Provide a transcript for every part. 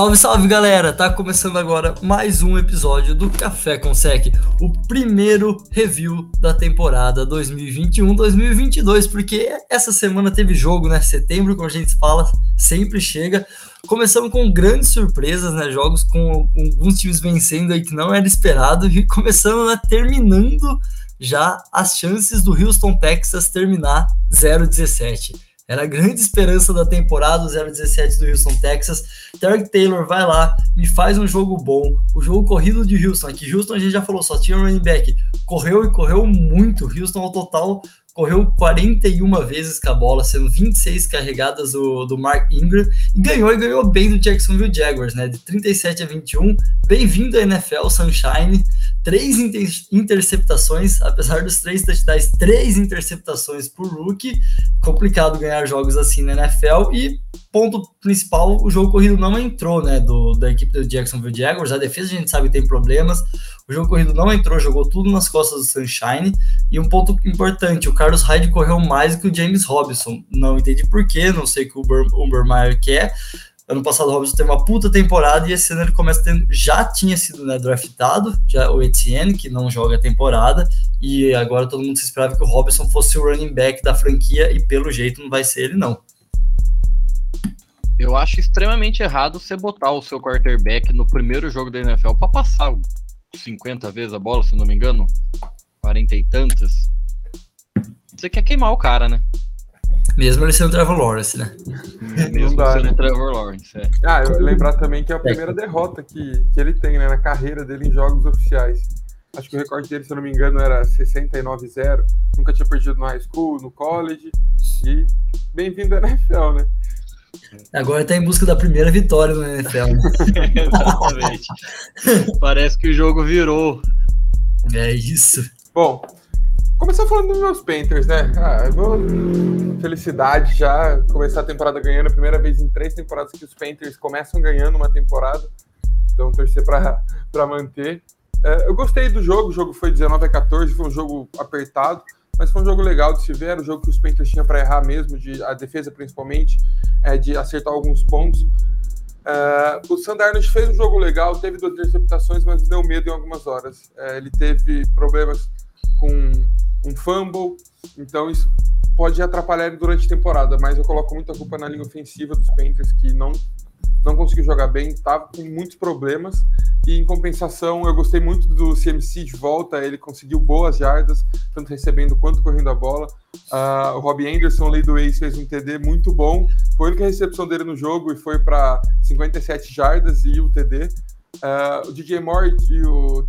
Salve, salve galera! Tá começando agora mais um episódio do Café com Sec, o primeiro review da temporada 2021-2022, porque essa semana teve jogo, né? Setembro, como a gente fala, sempre chega. Começamos com grandes surpresas, né? Jogos com alguns times vencendo aí que não era esperado, e começando, né? Terminando já as chances do Houston Texas terminar 0-17. Era a grande esperança da temporada, o 017 do Houston, Texas. Tarek Taylor vai lá, me faz um jogo bom. O jogo corrido de Houston, aqui Houston a gente já falou, só tinha running back. Correu e correu muito. Houston ao total correu 41 vezes com a bola, sendo 26 carregadas do, do Mark Ingram, e ganhou e ganhou bem do Jacksonville Jaguars, né? De 37 a 21. Bem-vindo à NFL, Sunshine. Três inter interceptações, apesar dos três touchdowns, três interceptações por rookie. Complicado ganhar jogos assim na NFL. E ponto principal, o jogo corrido não entrou, né? Do, da equipe do Jacksonville Jaguars. A defesa a gente sabe tem problemas. O jogo corrido não entrou, jogou tudo nas costas do Sunshine. E um ponto importante, o Carlos Hyde correu mais que o James Robinson. Não entendi porquê, não sei o que o Ubermeyer quer. Ano passado o Robinson teve uma puta temporada e esse ano ele começa tendo, já tinha sido né, draftado, já o Etienne, que não joga a temporada, e agora todo mundo se esperava que o Robinson fosse o running back da franquia e pelo jeito não vai ser ele não. Eu acho extremamente errado você botar o seu quarterback no primeiro jogo da NFL para passar 50 vezes a bola, se não me engano, 40 e tantas. Você quer queimar o cara, né? Mesmo ele sendo o Trevor Lawrence, né? Mesmo dá, sendo né? Trevor Lawrence, é. Ah, eu lembrar também que é a primeira derrota que, que ele tem, né, na carreira dele em jogos oficiais. Acho que o recorde dele, se eu não me engano, era 69-0. Nunca tinha perdido no high school, no college. E bem-vindo à NFL, né? Agora está em busca da primeira vitória no NFL. Né? Exatamente. Parece que o jogo virou. É isso. Bom, começar falando dos meus Panthers, né? Ah, eu vou... Felicidade já começar a temporada ganhando. A primeira vez em três temporadas que os Panthers começam ganhando uma temporada. Então, torcer para manter. É, eu gostei do jogo. O jogo foi 19 a 14, foi um jogo apertado mas foi um jogo legal de se ver, um jogo que os Panthers tinham para errar mesmo, de, a defesa principalmente, é, de acertar alguns pontos. Uh, o Sandarnold fez um jogo legal, teve duas interceptações, mas deu medo em algumas horas. Uh, ele teve problemas com um fumble, então isso pode atrapalhar ele durante a temporada, mas eu coloco muita culpa na linha ofensiva dos Panthers, que não, não conseguiu jogar bem, estava com muitos problemas. E em compensação, eu gostei muito do CMC de volta, ele conseguiu boas jardas, tanto recebendo quanto correndo a bola. Uh, o Robbie Anderson, lei do ex, fez um TD muito bom. Foi a única recepção dele no jogo e foi para 57 jardas e o TD. Uh, ah, o DJ Moore e o,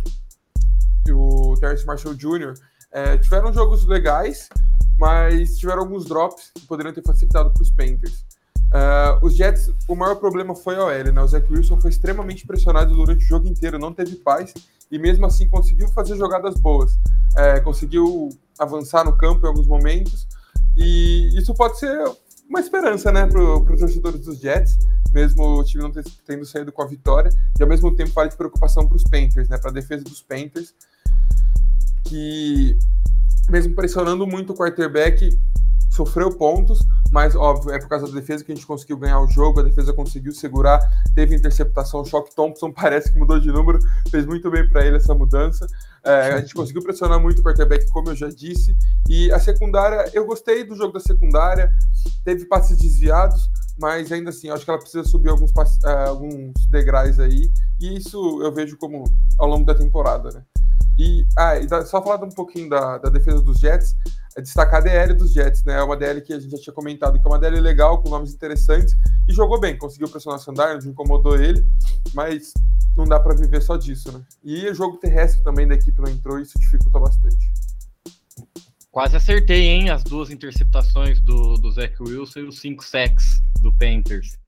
e o Terrence Marshall Jr. Eh, tiveram jogos legais, mas tiveram alguns drops que poderiam ter facilitado para os Panthers. Uh, os Jets, o maior problema foi a OL, né? O Zach Wilson foi extremamente pressionado durante o jogo inteiro, não teve paz e mesmo assim conseguiu fazer jogadas boas. É, conseguiu avançar no campo em alguns momentos e isso pode ser uma esperança, né, para os torcedores dos Jets, mesmo o time não tendo saído com a vitória e ao mesmo tempo vale de preocupação para os Panthers, né, para a defesa dos Panthers, que mesmo pressionando muito o quarterback, sofreu pontos, mas óbvio, é por causa da defesa que a gente conseguiu ganhar o jogo, a defesa conseguiu segurar, teve interceptação, o Shock Thompson parece que mudou de número, fez muito bem para ele essa mudança. É, a gente conseguiu pressionar muito o quarterback, como eu já disse, e a secundária, eu gostei do jogo da secundária, teve passes desviados, mas ainda assim, acho que ela precisa subir alguns, uh, alguns degraus aí, e isso eu vejo como ao longo da temporada, né? E, ah, e só falar um pouquinho da, da defesa dos Jets, é destacar a DL dos Jets, né? É uma DL que a gente já tinha comentado, que é uma DL legal, com nomes interessantes, e jogou bem, conseguiu pressionar o Sandarno, incomodou ele, mas não dá para viver só disso, né? E o jogo terrestre também da equipe não entrou, isso dificulta bastante. Quase acertei, hein? As duas interceptações do, do Zach Wilson e os cinco sacks do Panthers.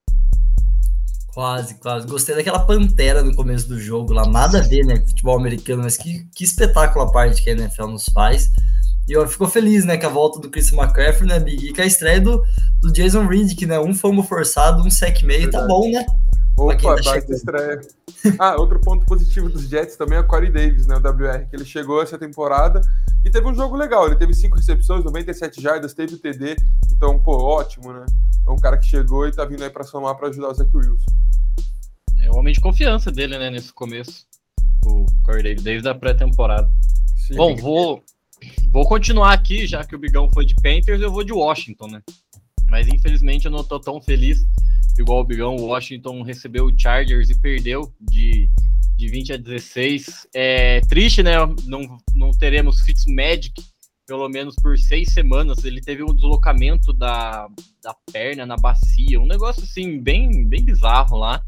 Quase, quase. Gostei daquela pantera no começo do jogo lá. Nada a ver, né? Futebol americano, mas que, que espetáculo a parte que a NFL nos faz. E eu fico feliz, né, com a volta do Chris McCaffrey, né, Big? E com a estreia do, do Jason Reed, que, né, um fumble forçado, um sec meio, tá bom, né? Opa, tá baita estreia. Ah, outro ponto positivo dos Jets também é o Corey Davis, né, o WR, que ele chegou essa temporada e teve um jogo legal. Ele teve cinco recepções, 97 jardas, teve o TD, então, pô, ótimo, né? É um cara que chegou e tá vindo aí pra somar para ajudar o Zach Wilson. É o homem de confiança dele, né, nesse começo. O Corey Davis, desde a pré-temporada. Bom, vou, vou continuar aqui, já que o Bigão foi de Panthers, eu vou de Washington, né? Mas infelizmente eu não tô tão feliz igual o Bigão. O Washington recebeu o Chargers e perdeu de, de 20 a 16. É triste, né? Não, não teremos Fitzmagic pelo menos por seis semanas. Ele teve um deslocamento da, da perna na bacia, um negócio assim, bem, bem bizarro lá.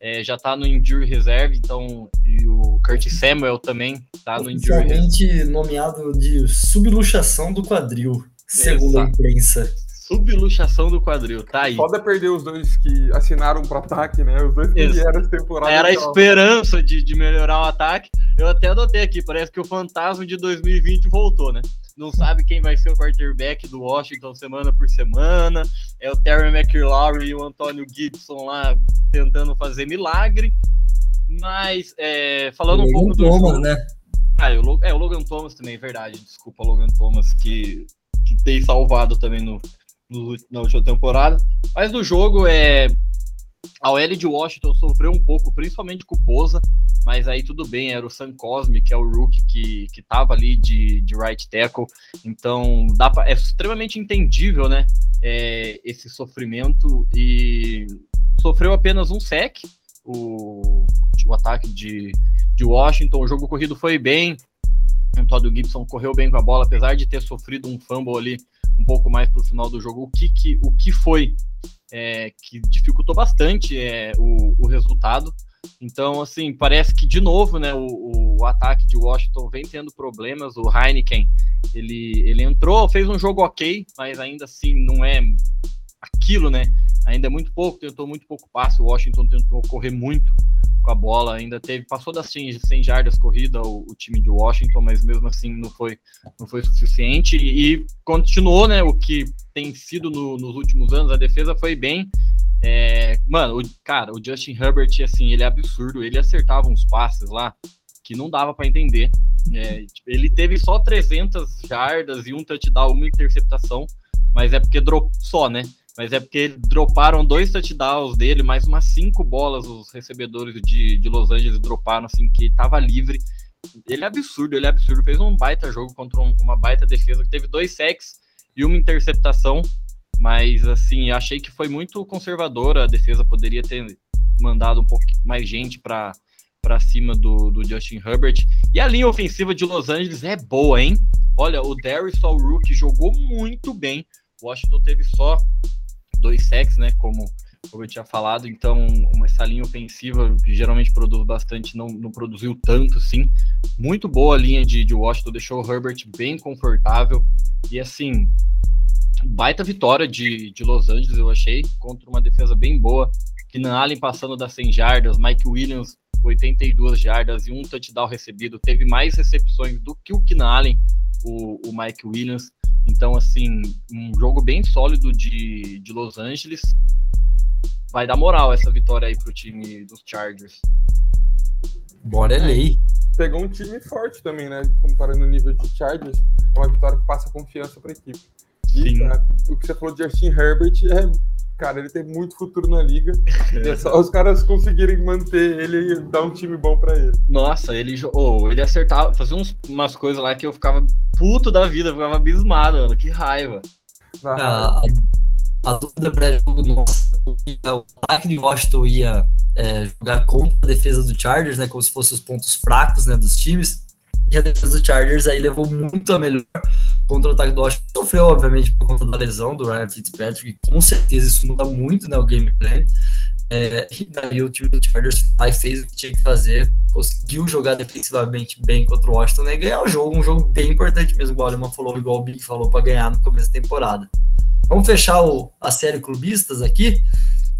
É, já tá no Injury Reserve, então, e o Curtis Samuel também tá no Injury Reserve. nomeado de subluxação do quadril, segundo Exato. a imprensa. Subluxação do quadril, tá aí. Foda perder os dois que assinaram pro ataque, né? Os dois que vieram essa temporada. Era a esperança de, de melhorar o ataque. Eu até adotei aqui, parece que o fantasma de 2020 voltou, né? Não sabe quem vai ser o quarterback do Washington semana por semana. É o Terry McLaurin e o Antônio Gibson lá tentando fazer milagre. Mas, é, falando um pouco do. Thomas, jogo, né? Ah, o, é, o Logan Thomas também, verdade. Desculpa, Logan Thomas, que, que tem salvado também no, no, na última temporada. Mas no jogo, é, a OL de Washington sofreu um pouco, principalmente com o Boza, mas aí tudo bem, era o Sam Cosme, que é o rookie que, que tava ali de, de right tackle, então dá pra, é extremamente entendível, né, é, esse sofrimento, e sofreu apenas um sec, o, o ataque de, de Washington, o jogo corrido foi bem, o Todd Gibson correu bem com a bola, apesar de ter sofrido um fumble ali um pouco mais para o final do jogo, o que, que, o que foi é, que dificultou bastante é, o, o, resultado. Então, assim, parece que de novo, né, o, o, ataque de Washington vem tendo problemas. O Heineken, ele, ele entrou, fez um jogo ok, mas ainda assim não é aquilo, né? Ainda é muito pouco, tentou muito pouco passe. O Washington tentou correr muito com a bola, ainda teve, passou das 100, 100 jardas corrida o, o, time de Washington, mas mesmo assim não foi, não foi suficiente. E, continuou, né, o que tem sido no, nos últimos anos, a defesa foi bem, é, mano, o, cara, o Justin Herbert, assim, ele é absurdo, ele acertava uns passes lá que não dava para entender, é, ele teve só 300 jardas e um touchdown, uma interceptação, mas é porque drop só, né, mas é porque droparam dois touchdowns dele, mais umas cinco bolas os recebedores de, de Los Angeles droparam, assim, que tava livre. Ele é absurdo, ele é absurdo. Fez um baita jogo contra um, uma baita defesa, que teve dois sacks e uma interceptação. Mas, assim, achei que foi muito conservadora. A defesa poderia ter mandado um pouco mais gente para para cima do, do Justin Herbert. E a linha ofensiva de Los Angeles é boa, hein? Olha, o Darius Rook jogou muito bem. Washington teve só dois sacks, né? Como, como eu tinha falado, então essa linha ofensiva que geralmente produz bastante, não, não produziu tanto, sim. Muito boa a linha de, de Washington, deixou o Herbert bem confortável. E assim, baita vitória de, de Los Angeles, eu achei, contra uma defesa bem boa. Keenan Allen passando das 100 jardas, Mike Williams 82 jardas e um touchdown recebido. Teve mais recepções do que o Keenan Allen, o, o Mike Williams. Então, assim, um jogo bem sólido de, de Los Angeles. Vai dar moral essa vitória aí pro time dos Chargers. Bora é lei. Pegou um time forte também, né? Comparando o nível de Chargers, é uma vitória que passa confiança para a equipe. E, Sim. Cara, o que você falou de Justin Herbert é cara, ele tem muito futuro na liga. é só os caras conseguirem manter ele e dar um time bom para ele. Nossa, ele, oh, ele acertava, fazia uns, umas coisas lá que eu ficava puto da vida, ficava abismado, mano. Que raiva. Ah, a, a dúvida pré-jogo nossa, o ataque de Washington ia é, jogar contra a defesa do Chargers, né? Como se fossem os pontos fracos né, dos times. E a defesa do Chargers aí levou muito a melhor contra o ataque do Washington. Sofreu, obviamente, por conta da lesão do Ryan Fitzpatrick. Com certeza isso muda muito né, o game plan. É, e daí o time do Chargers fez o que tinha que fazer, conseguiu jogar defensivamente bem contra o Washington né, e ganhar o jogo, um jogo bem importante mesmo, igual o Alemão falou, igual o Big falou, para ganhar no começo da temporada. Vamos fechar o, a série clubistas aqui,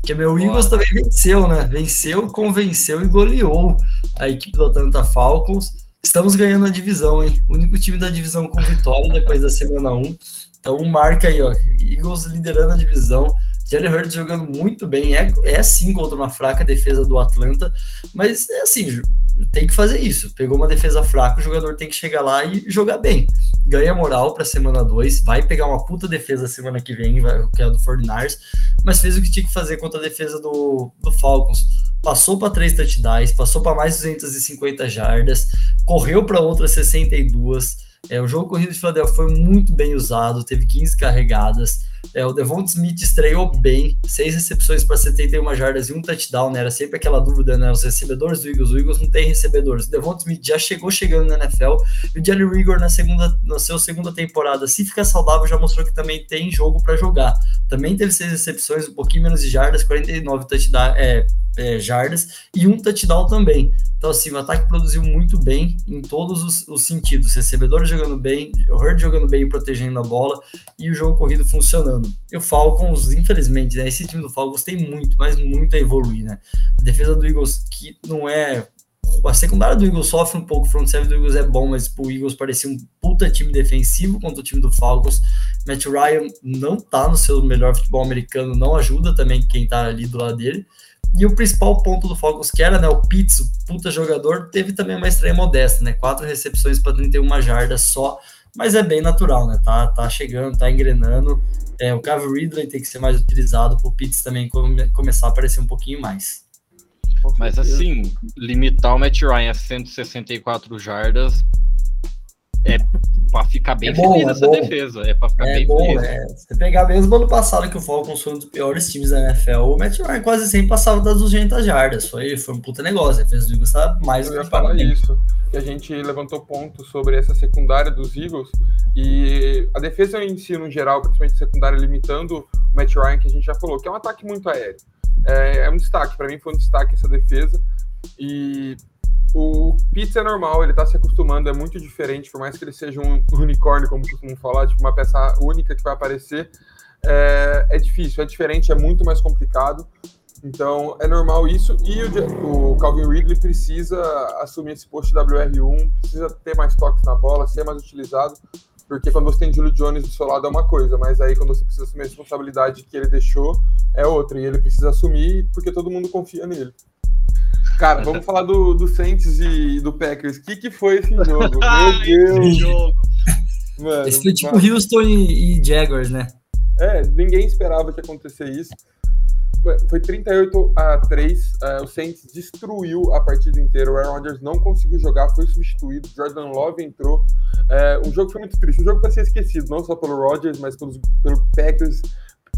que meu Eagles também venceu, né? Venceu, convenceu e goleou a equipe do Atlanta Falcons. Estamos ganhando a divisão, hein? O único time da divisão com vitória depois da semana 1. Então marca aí, ó. Eagles liderando a divisão. Jalen Hurts jogando muito bem. É, é sim contra uma fraca defesa do Atlanta, mas é assim, tem que fazer isso. Pegou uma defesa fraca, o jogador tem que chegar lá e jogar bem. Ganha moral para semana 2, vai pegar uma puta defesa semana que vem, que é do 49ers, mas fez o que tinha que fazer contra a defesa do, do Falcons. passou para três touchdowns, passou para mais 250 jardas, correu para outras 62 é, o jogo corrido de Philadelphia foi muito bem usado, teve 15 carregadas. É, o Devon Smith estreou bem, seis recepções para 71 jardas e um touchdown, né? Era sempre aquela dúvida, né? Os recebedores do Eagles, o Eagles não tem recebedores. O Devon Smith já chegou chegando na NFL e o Jerry Rigor na segunda, na sua segunda temporada, se ficar saudável, já mostrou que também tem jogo para jogar. Também teve seis recepções, um pouquinho menos de jardas, 49 touchdown, é, é, jardas e um touchdown também. Então, assim, o ataque produziu muito bem em todos os, os sentidos. Recebedores jogando bem, o Hurd jogando bem, protegendo a bola e o jogo corrido funcionando. E o Falcons, infelizmente, né, esse time do Falcons tem muito, mas muito a evoluir, né? A defesa do Eagles, que não é. A secundária do Eagles sofre um pouco, o front seven do Eagles é bom, mas o Eagles parecia um puta time defensivo contra o time do Falcons. Matt Ryan não tá no seu melhor futebol americano, não ajuda também quem tá ali do lado dele. E o principal ponto do Falcons, que era né, o Pitts, puta jogador, teve também uma estreia modesta, né? Quatro recepções para 31 jardas só, mas é bem natural, né? Tá, tá chegando, tá engrenando. É, o Calvin Ridley tem que ser mais utilizado para o Pitts também come, começar a aparecer um pouquinho mais. Mas assim, limitar o Matt Ryan a 164 jardas é pra ficar bem é bom, feliz é essa bom. defesa. É pra ficar é bem bom, feliz. É. Se pegar mesmo ano passado, que o Falcons foi um dos piores times da NFL, o Matt Ryan quase sempre passava das 200 jardas. Foi, foi um puta negócio. A defesa do Eagles tá mais Eu ia falar isso. Que a gente levantou pontos sobre essa secundária dos Eagles e a defesa em si, no geral, principalmente secundária, limitando o Matt Ryan, que a gente já falou, que é um ataque muito aéreo. É, é um destaque, para mim foi um destaque essa defesa. E o pizza é normal, ele tá se acostumando, é muito diferente, por mais que ele seja um unicórnio, como costumam falar, tipo uma peça única que vai aparecer, é, é difícil, é diferente, é muito mais complicado. Então é normal isso. E o, o, Calvin Ridley precisa assumir esse posto de WR1, precisa ter mais toques na bola, ser mais utilizado, porque quando você tem Julio Jones do seu lado é uma coisa, mas aí quando você precisa assumir a responsabilidade que ele deixou é outra. E ele precisa assumir porque todo mundo confia nele. Cara, vamos falar do, do Saints e do Packers. O que, que foi esse jogo? Meu Deus! Esse jogo. Mano, esse foi tipo mano. Houston e, e, Jaguars, né? É, ninguém esperava que acontecer isso. Foi 38 a 3. Uh, é, o Saints destruiu a partida inteira. O Aaron Rodgers não conseguiu jogar, foi substituído. Jordan Love entrou. Uh, o jogo foi muito triste. O jogo para ser esquecido, não só pelo Rodgers, mas pelos, pelo Packers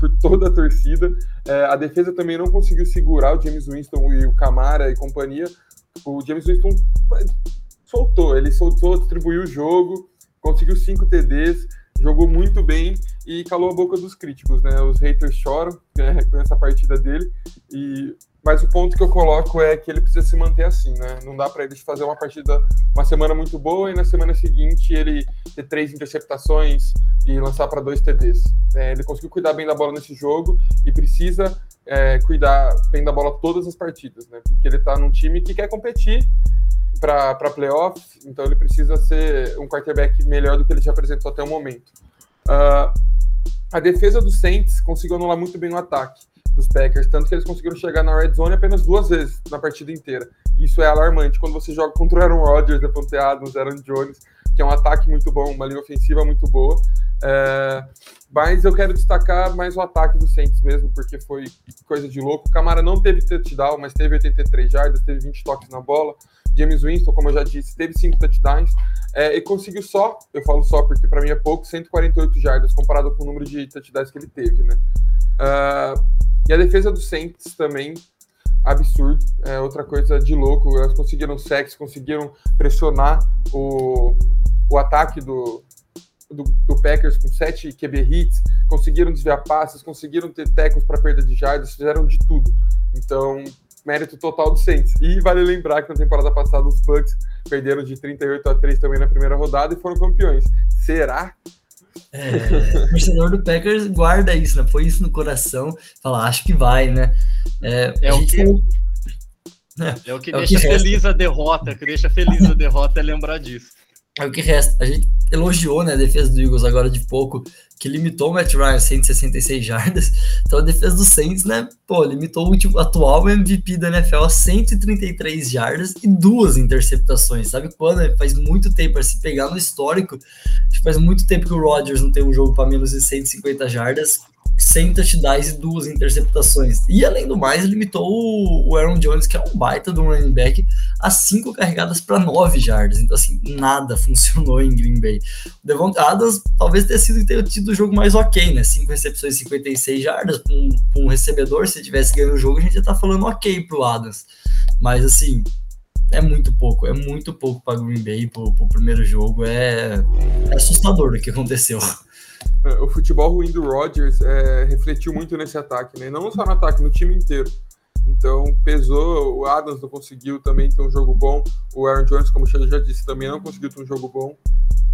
por toda a torcida. É, a defesa também não conseguiu segurar o James Winston e o Camara e companhia. O James Winston soltou, ele soltou, distribuiu o jogo, conseguiu cinco TDs, jogou muito bem e calou a boca dos críticos, né? Os haters choram né, com essa partida dele e mas o ponto que eu coloco é que ele precisa se manter assim, né? Não dá para ele fazer uma partida, uma semana muito boa e na semana seguinte ele ter três interceptações e lançar para dois TDs. É, ele conseguiu cuidar bem da bola nesse jogo e precisa é, cuidar bem da bola todas as partidas, né? Porque ele está num time que quer competir para playoffs, então ele precisa ser um quarterback melhor do que ele já apresentou até o momento. Uh, a defesa do Saints conseguiu anular muito bem o ataque dos Packers, tanto que eles conseguiram chegar na red zone apenas duas vezes na partida inteira. Isso é alarmante quando você joga contra o Aaron Rodgers, Devontae Adams, Aaron Jones, que é um ataque muito bom, uma linha ofensiva muito boa. É, mas eu quero destacar mais o ataque do Saints mesmo, porque foi coisa de louco. O Camara não teve touchdown, mas teve 83 jardas, teve 20 toques na bola. James Winston, como eu já disse, teve 5 touchdowns é, e conseguiu só, eu falo só porque para mim é pouco, 148 jardas comparado com o número de touchdowns que ele teve, né? Uh, e a defesa do Saints também, absurdo. É outra coisa de louco. Elas conseguiram sexo, conseguiram pressionar o, o ataque do, do, do, Packers com sete QB hits, conseguiram desviar passes, conseguiram ter tecos para perda de jardas, fizeram de tudo. Então, mérito total do Saints. E vale lembrar que na temporada passada os Bucks perderam de 38 a 3 também na primeira rodada e foram campeões. Será é, o torcedor do Packers guarda isso, né? Põe isso no coração, fala, acho que vai, né? É, é o que, é, é, o que é deixa o que feliz a derrota, que deixa feliz a derrota é lembrar disso. É o que resta. A gente elogiou né, a defesa do Eagles agora de pouco, que limitou o Matt Ryan a 166 jardas. Então a defesa do Saints, né, pô, limitou o último, atual MVP da NFL a 133 jardas e duas interceptações. Sabe quando? Faz muito tempo, para se pegar no histórico, faz muito tempo que o Rodgers não tem um jogo para menos de 150 jardas. 100 touchdowns e duas interceptações. E além do mais, limitou o Aaron Jones, que é um baita do running back, a cinco carregadas para nove jardas. Então, assim, nada funcionou em Green Bay. O Devon Adams talvez tenha sido ter tido o jogo mais ok, né? Cinco recepções, 56 jardas para um, um, recebedor. Se tivesse ganho o jogo, a gente já tá falando ok pro Adams. Mas, assim, é muito pouco, é muito pouco para Green Bay pro, pro primeiro jogo. É, é assustador o que aconteceu. o futebol ruim do Rodgers é, refletiu muito nesse ataque, né? Não só no ataque, no time inteiro. Então pesou, o Adams não conseguiu também ter um jogo bom, o Aaron Jones, como o já disse, também não conseguiu ter um jogo bom.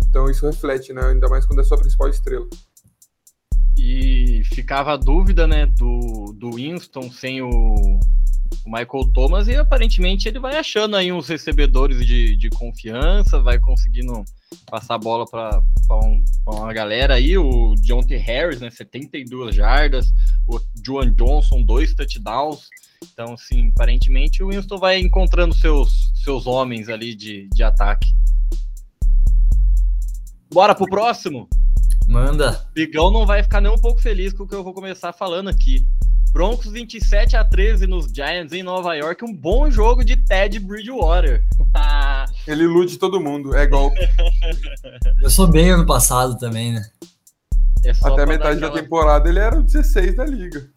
Então isso reflete, né? Ainda mais quando é sua principal estrela. E ficava a dúvida, né, do, do Winston sem o, o Michael Thomas, e aparentemente ele vai achando aí uns recebedores de, de confiança, vai conseguindo passar a bola para um, uma galera aí, o Deontay Harris, né, 72 jardas, o Juan Johnson, dois touchdowns. Então, assim, aparentemente o Winston vai encontrando seus, seus homens ali de, de ataque. Bora pro próximo? Manda. Bigão não vai ficar nem um pouco feliz com o que eu vou começar falando aqui. Broncos 27 a 13 nos Giants em Nova York. Um bom jogo de Ted Bridgewater. Ele ilude todo mundo, é golpe. Eu sou bem ano passado também, né? É Até metade aquela... da temporada ele era o 16 da liga.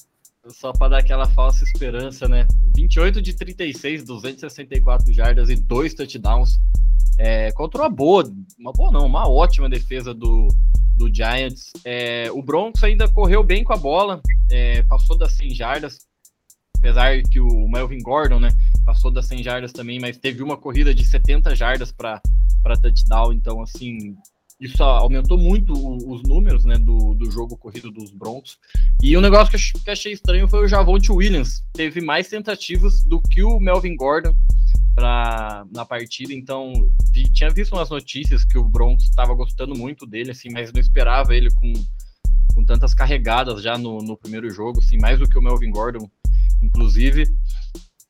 Só para dar aquela falsa esperança, né? 28 de 36, 264 jardas e dois touchdowns. É, contra uma boa, uma boa não, uma ótima defesa do, do Giants. É, o Broncos ainda correu bem com a bola, é, passou das 100 jardas, apesar que o Melvin Gordon, né, passou das 100 jardas também, mas teve uma corrida de 70 jardas para touchdown, então, assim, isso aumentou muito os números, né, do, do jogo corrido dos Broncos. E um negócio que eu achei estranho foi o Javonte Williams, teve mais tentativas do que o Melvin Gordon, pra, na partida, então vi, tinha visto umas notícias que o Broncos estava gostando muito dele, assim, mas não esperava ele com, com tantas carregadas já no, no primeiro jogo, assim, mais do que o Melvin Gordon, inclusive.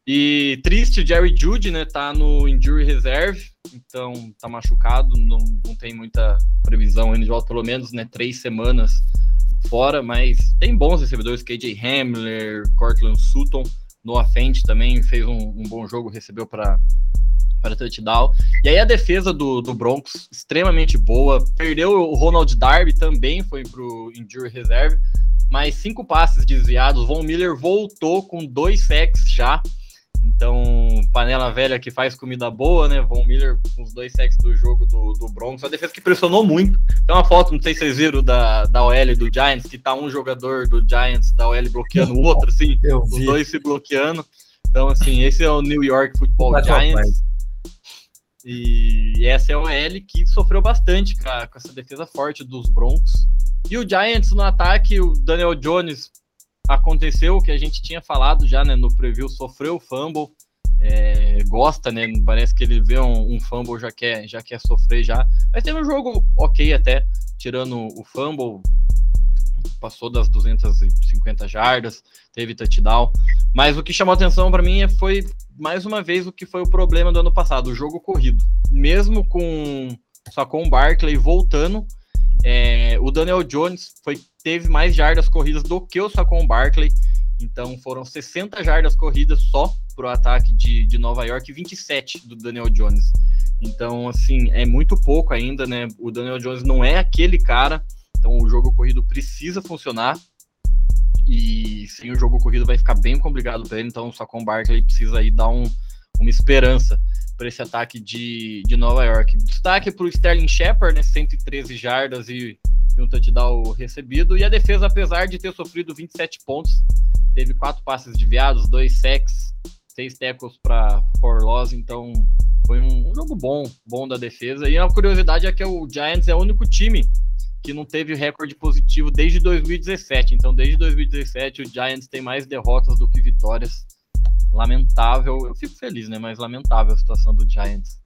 E triste, o Jerry Judy, né, tá no injury reserve, então tá machucado, não, não tem muita previsão ainda de volta, pelo menos, né, três semanas fora, mas tem bons recebedores, KJ Hamler, Cortland Sutton, Noah Fent também fez um, um bom jogo, recebeu para para touchdown. E aí a defesa do, do Broncos, extremamente boa. Perdeu o Ronald Darby, também foi para o injury reserve. Mas cinco passes desviados. Von Miller voltou com dois sacks já. Então, panela velha que faz comida boa, né? Von Miller com os dois sacks do jogo do, do Broncos. A defesa que pressionou muito. Tem uma foto, não sei se vocês viram, da, da OL do Giants, que tá um jogador do Giants da OL bloqueando o outro, assim. Os dois se bloqueando. Então, assim, esse é o New York Football Giants. E essa é o OL que sofreu bastante com, a, com essa defesa forte dos Broncos. E o Giants no ataque, o Daniel Jones aconteceu o que a gente tinha falado já né, no preview, sofreu o fumble, é, gosta, né? Parece que ele vê um, um, fumble já quer, já quer sofrer já. Mas teve um jogo ok até, tirando o fumble, passou das 250 jardas, teve touchdown. Mas o que chamou atenção para mim foi mais uma vez o que foi o problema do ano passado, o jogo corrido. Mesmo com só com o Barkley voltando, é, o Daniel Jones foi, teve mais jardas corridas do que o Saquon Barkley. Então foram 60 jardas corridas só para o ataque de, de Nova York e 27 do Daniel Jones. Então, assim, é muito pouco ainda, né? O Daniel Jones não é aquele cara. Então o jogo corrido precisa funcionar. E sem o jogo corrido vai ficar bem complicado para ele. Então o Saquon Barkley precisa aí dar um, uma esperança para esse ataque de, de Nova York. Destaque para o Sterling Shepard, né, 113 jardas e, e um touchdown recebido. E a defesa, apesar de ter sofrido 27 pontos, teve quatro passes desviados, dois sacks, seis tackles para for loss, então foi um, um, jogo bom, bom da defesa. E a curiosidade é que o Giants é o único time que não teve recorde positivo desde 2017. Então, desde 2017, o Giants tem mais derrotas do que vitórias lamentável. Eu fico feliz, né? Mas lamentável a situação do Giants.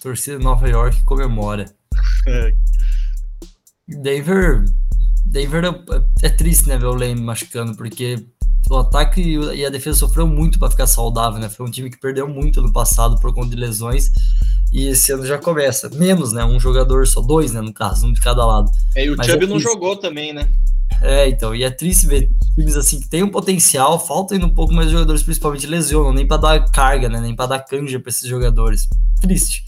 Torcida de Nova York comemora. Denver. Denver é, é, triste, né, ver o Lane machucando, porque o ataque e a defesa sofreu muito para ficar saudável, né? Foi um time que perdeu muito no passado por conta de lesões. E esse ano já começa. Menos, né? Um jogador só, dois, né? No caso, um de cada lado. É, e o Mas Chubb é não jogou também, né? É, então, e é triste ver times assim que tem um potencial, falta ainda um pouco mais de jogadores, principalmente lesionam, nem para dar carga, né? Nem para dar canja para esses jogadores. Triste.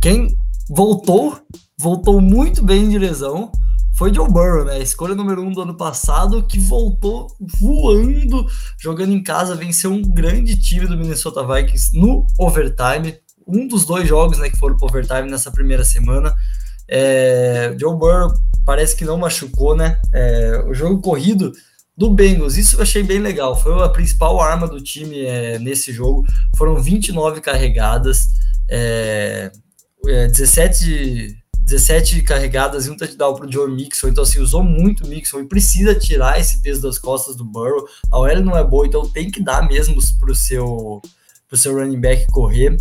Quem voltou, voltou muito bem de lesão, foi Joe Burrow, né? Escolha número um do ano passado, que voltou voando, jogando em casa, venceu um grande time do Minnesota Vikings no overtime. Um dos dois jogos né, que foram pro overtime nessa primeira semana. É, Joe Burrow parece que não machucou, né? É, o jogo corrido do Bengals, isso eu achei bem legal. Foi a principal arma do time é, nesse jogo. Foram 29 carregadas, é, é, 17, 17 carregadas e um touchdown para o Joe Mixon. Então, assim, usou muito o Mixon e precisa tirar esse peso das costas do Burrow. A OL não é boa, então tem que dar mesmo para o seu, seu running back correr.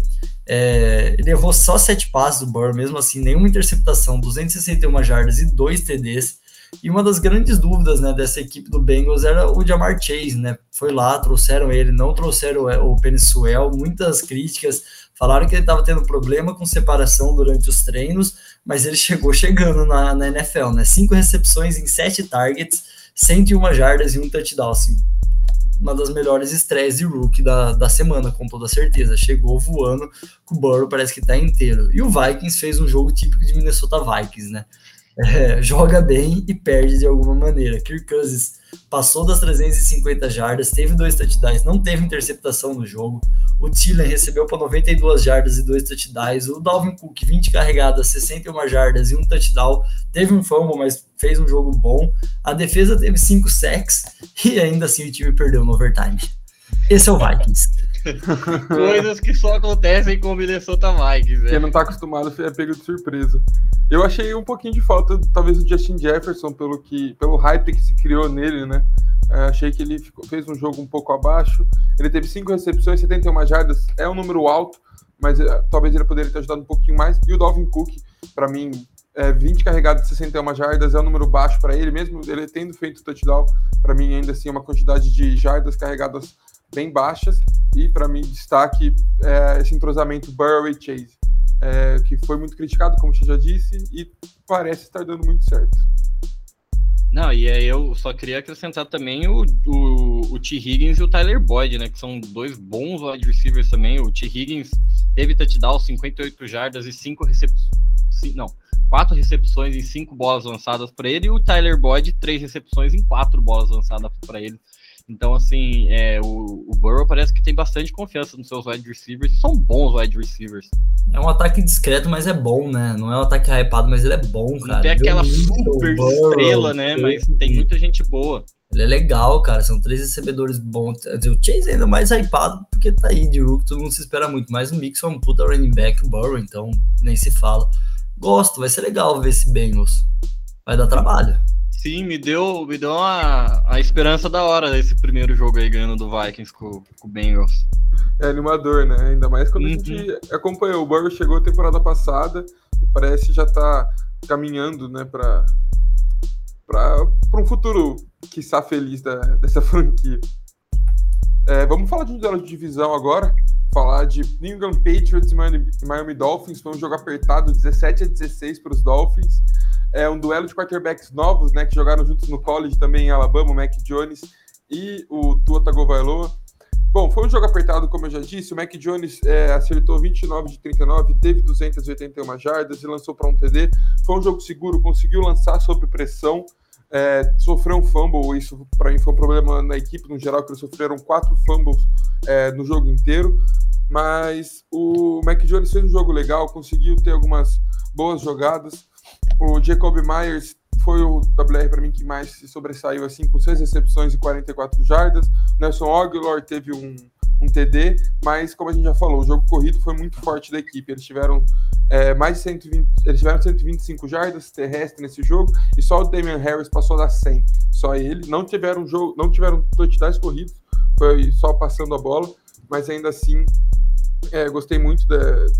É, ele errou só sete passes do Burrow, mesmo assim, nenhuma interceptação, 261 jardas e dois TDs. E uma das grandes dúvidas né, dessa equipe do Bengals era o Jamar Chase, né? Foi lá, trouxeram ele, não trouxeram o Penissuel, muitas críticas, falaram que ele estava tendo problema com separação durante os treinos, mas ele chegou chegando na, na NFL, né? Cinco recepções em sete targets, 101 jardas e um touchdown, assim, uma das melhores estreias de rookie da, da semana, com toda certeza. Chegou voando, o Burrow parece que tá inteiro. E o Vikings fez um jogo típico de Minnesota Vikings, né? É, joga bem e perde de alguma maneira. Kirk Cousins passou das 350 jardas, teve dois touchdowns, não teve interceptação no jogo. O Thielen recebeu para 92 jardas e dois touchdowns. O Dalvin Cook, 20 carregadas, 61 jardas e um touchdown. Teve um fumble, mas fez um jogo bom. A defesa teve cinco sacks e ainda assim o time perdeu no overtime. Esse é o Vikings. Coisas que só acontecem com o Minnesota Vikings. Quem É. não tá acostumado é pego de surpresa. Eu achei um pouquinho de falta, talvez, do Justin Jefferson, pelo, que, pelo hype que se criou nele, né? É, achei que ele ficou- fez um jogo um pouco abaixo. Ele teve cinco recepções, 71 jardas, é um número alto, mas é, talvez ele poderia ter ajudado um pouquinho mais. E o Dalvin Cook, para mim, é, 20 carregados de 61 jardas é um número baixo para ele, mesmo ele tendo feito touchdown, para mim ainda assim é uma quantidade de jardas carregadas bem baixas. E para mim, destaque é, esse entrosamento Burrow e Chase é, que foi muito criticado, como você já disse, e parece estar dando muito certo. Não, e aí eu só queria acrescentar também o, o, o T. Higgins e o Tyler Boyd, né? Que são dois bons wide receivers também. O T. Higgins teve touchdown, 58 jardas e 5 recepções. Não, 4 recepções em 5 bolas lançadas para ele. E o Tyler Boyd, 3 recepções em 4 bolas lançadas para ele. Então, assim, é, o, o Burrow parece que tem bastante confiança nos seus wide receivers. São bons wide receivers. É um ataque discreto, mas é bom, né? Não é um ataque hypado, mas ele é bom, cara. Não tem aquela Joe Mixon, super Burrow, estrela, né? Mas Chase. tem muita gente boa. Ele é legal, cara. São três recebedores bons. O Chase é ainda mais hypado porque tá aí de rookie, todo mundo se espera muito. Mas o Mixon é um puta running back, o Burrow, então nem se fala. Gosto, vai ser legal ver esse Bengals. Vai dar trabalho. Sim, me deu, me deu uma, a esperança da hora desse primeiro jogo aí ganhando do Vikings com, com o Bengals. É animador, né? Ainda mais quando Uhum. a gente acompanhou. O Burrow chegou a temporada passada e parece já tá caminhando, né, para para um futuro que está feliz da, dessa franquia. É, vamos falar de um duelo de divisão agora. Falar de New England Patriots e Miami, Miami Dolphins. Foi um jogo apertado, 17 a 16 para os Dolphins. É um duelo de quarterbacks novos, né, que jogaram juntos no college também em Alabama, o Mac Jones e o Tua Tagovailoa. Bom, foi um jogo apertado, como eu já disse. O Mac Jones é, acertou 29 de 39, teve 281 jardas e lançou para um TD. Foi um jogo seguro, conseguiu lançar sob pressão, é, sofreu um fumble. Isso para mim foi um problema na equipe no geral, que eles sofreram quatro fumbles é, no jogo inteiro. Mas o Mac Jones fez um jogo legal, conseguiu ter algumas boas jogadas. O Jacob Myers foi o WR para mim que mais se sobressaiu assim com seis recepções e 44 jardas. Nelson Aguilar teve um, um TD, mas como a gente já falou, o jogo corrido foi muito forte da equipe. Eles tiveram é, mais de 120, eles tiveram 125 jardas terrestres nesse jogo e só o Damian Harris passou das 100. Só ele não tiveram jogo, não tiveram touchdowns corridos, foi só passando a bola, mas ainda assim é, gostei muito de,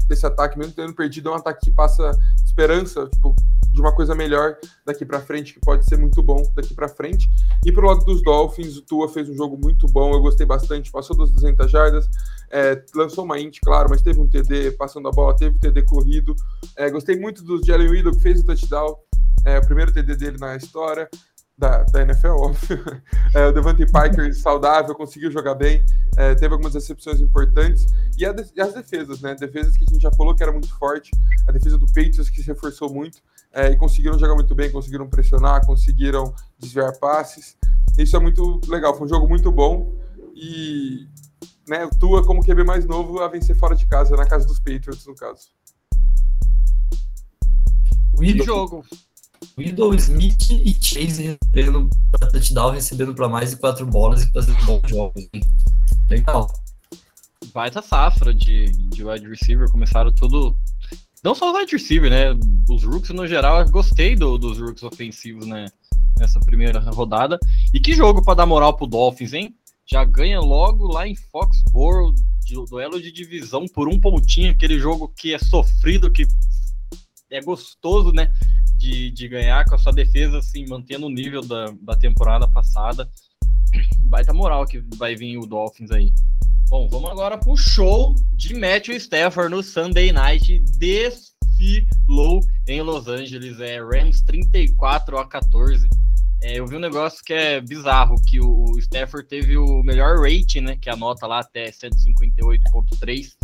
desse ataque, mesmo tendo perdido, é um ataque que passa esperança, tipo, de uma coisa melhor daqui para frente, que pode ser muito bom daqui para frente. E pro lado dos Dolphins, o Tua fez um jogo muito bom, eu gostei bastante, passou das 200 jardas, é, lançou uma int, claro, mas teve um TD passando a bola, teve um TD corrido. É, gostei muito do Jalen Widow, que fez o touchdown, é, o primeiro TD dele na história da, da NFL, óbvio. É, o Devante Piker saudável, conseguiu jogar bem, é, teve algumas recepções importantes. E, a, e, as defesas, né? Defesas que a gente já falou que era muito forte. A defesa do Patriots que se reforçou muito é, e conseguiram jogar muito bem, conseguiram pressionar, conseguiram desviar passes. Isso é muito legal, foi um jogo muito bom. E né, o Tua, como QB mais novo, a vencer fora de casa, na casa dos Patriots, no caso. O jogo. Widow, Smith e Chase recebendo para touchdown, recebendo para mais de quatro bolas e fazendo bons jogos. Hein? Legal. Baita safra de, de wide receiver, começaram tudo. Não só os wide receiver, né? Os rooks no geral, eu gostei do, dos rooks ofensivos, né? Nessa primeira rodada. E que jogo para dar moral pro Dolphins, hein? Já ganha logo lá em Foxborough, duelo de divisão por um pontinho, aquele jogo que é sofrido, que é gostoso, né? De, de ganhar com a sua defesa, assim, mantendo o nível da, da temporada passada. Baita moral que vai vir o Dolphins aí. Bom, vamos agora pro show de Matthew Stafford no Sunday Night. Desfilou em Los Angeles. É Rams 34 a 14. É, eu vi um negócio que é bizarro, que o, o Stafford teve o melhor rating, né? Que anota lá até 158.3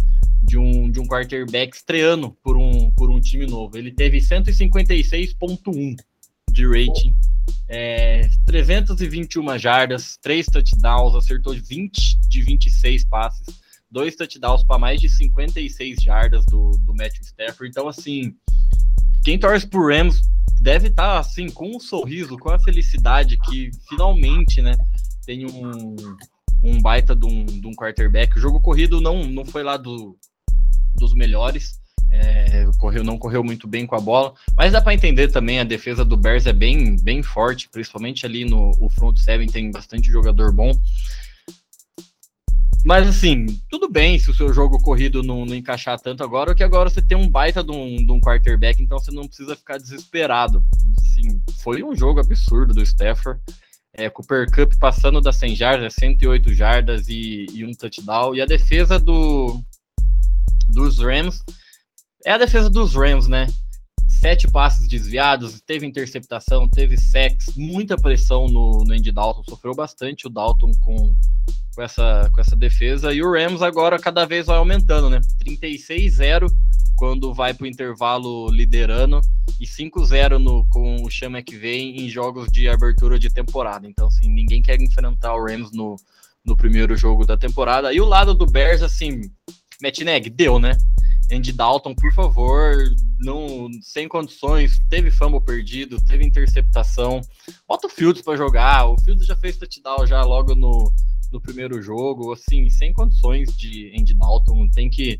de um, de um quarterback estreando por um, por um time novo. Ele teve 156,1 de rating, é, 321 jardas, 3 touchdowns, acertou 20 de 26 passes, dois touchdowns para mais de 56 jardas do, do Matthew Stafford. Então, assim, quem torce por Rams deve estar tá, assim com um sorriso, com a felicidade que finalmente, né, tem um, um baita de um, de um quarterback. O jogo corrido não, não foi lá do, dos melhores. É, correu, não correu muito bem com a bola, mas dá para entender também a defesa do Bears é bem, bem forte, principalmente ali no o front seven tem bastante jogador bom. Mas assim, tudo bem se o seu jogo corrido não, não encaixar tanto agora, que agora você tem um baita de um, de um quarterback, então você não precisa ficar desesperado. Assim, foi um jogo absurdo do Stafford. É, Cooper Cup passando das 100 jardas, 108 jardas e, e um touchdown. E a defesa do, dos Rams. É a defesa dos Rams, né? Sete passes desviados, teve interceptação, teve sex, muita pressão no, no Andy Dalton, sofreu bastante o Dalton com, com, essa, com essa defesa. E o Rams agora cada vez vai aumentando, né? 36-0 quando vai para o intervalo liderando e 5-0 com o Chama que vem em jogos de abertura de temporada. Então, assim, ninguém quer enfrentar o Rams no, no primeiro jogo da temporada. E o lado do Bears, assim, Matt Neg, deu, né? Andy Dalton, por favor, não sem condições, teve fumble perdido, teve interceptação. Bota o Fields para jogar. O Fields já fez touchdown já logo no, no primeiro jogo, assim, sem condições de Andy Dalton, tem que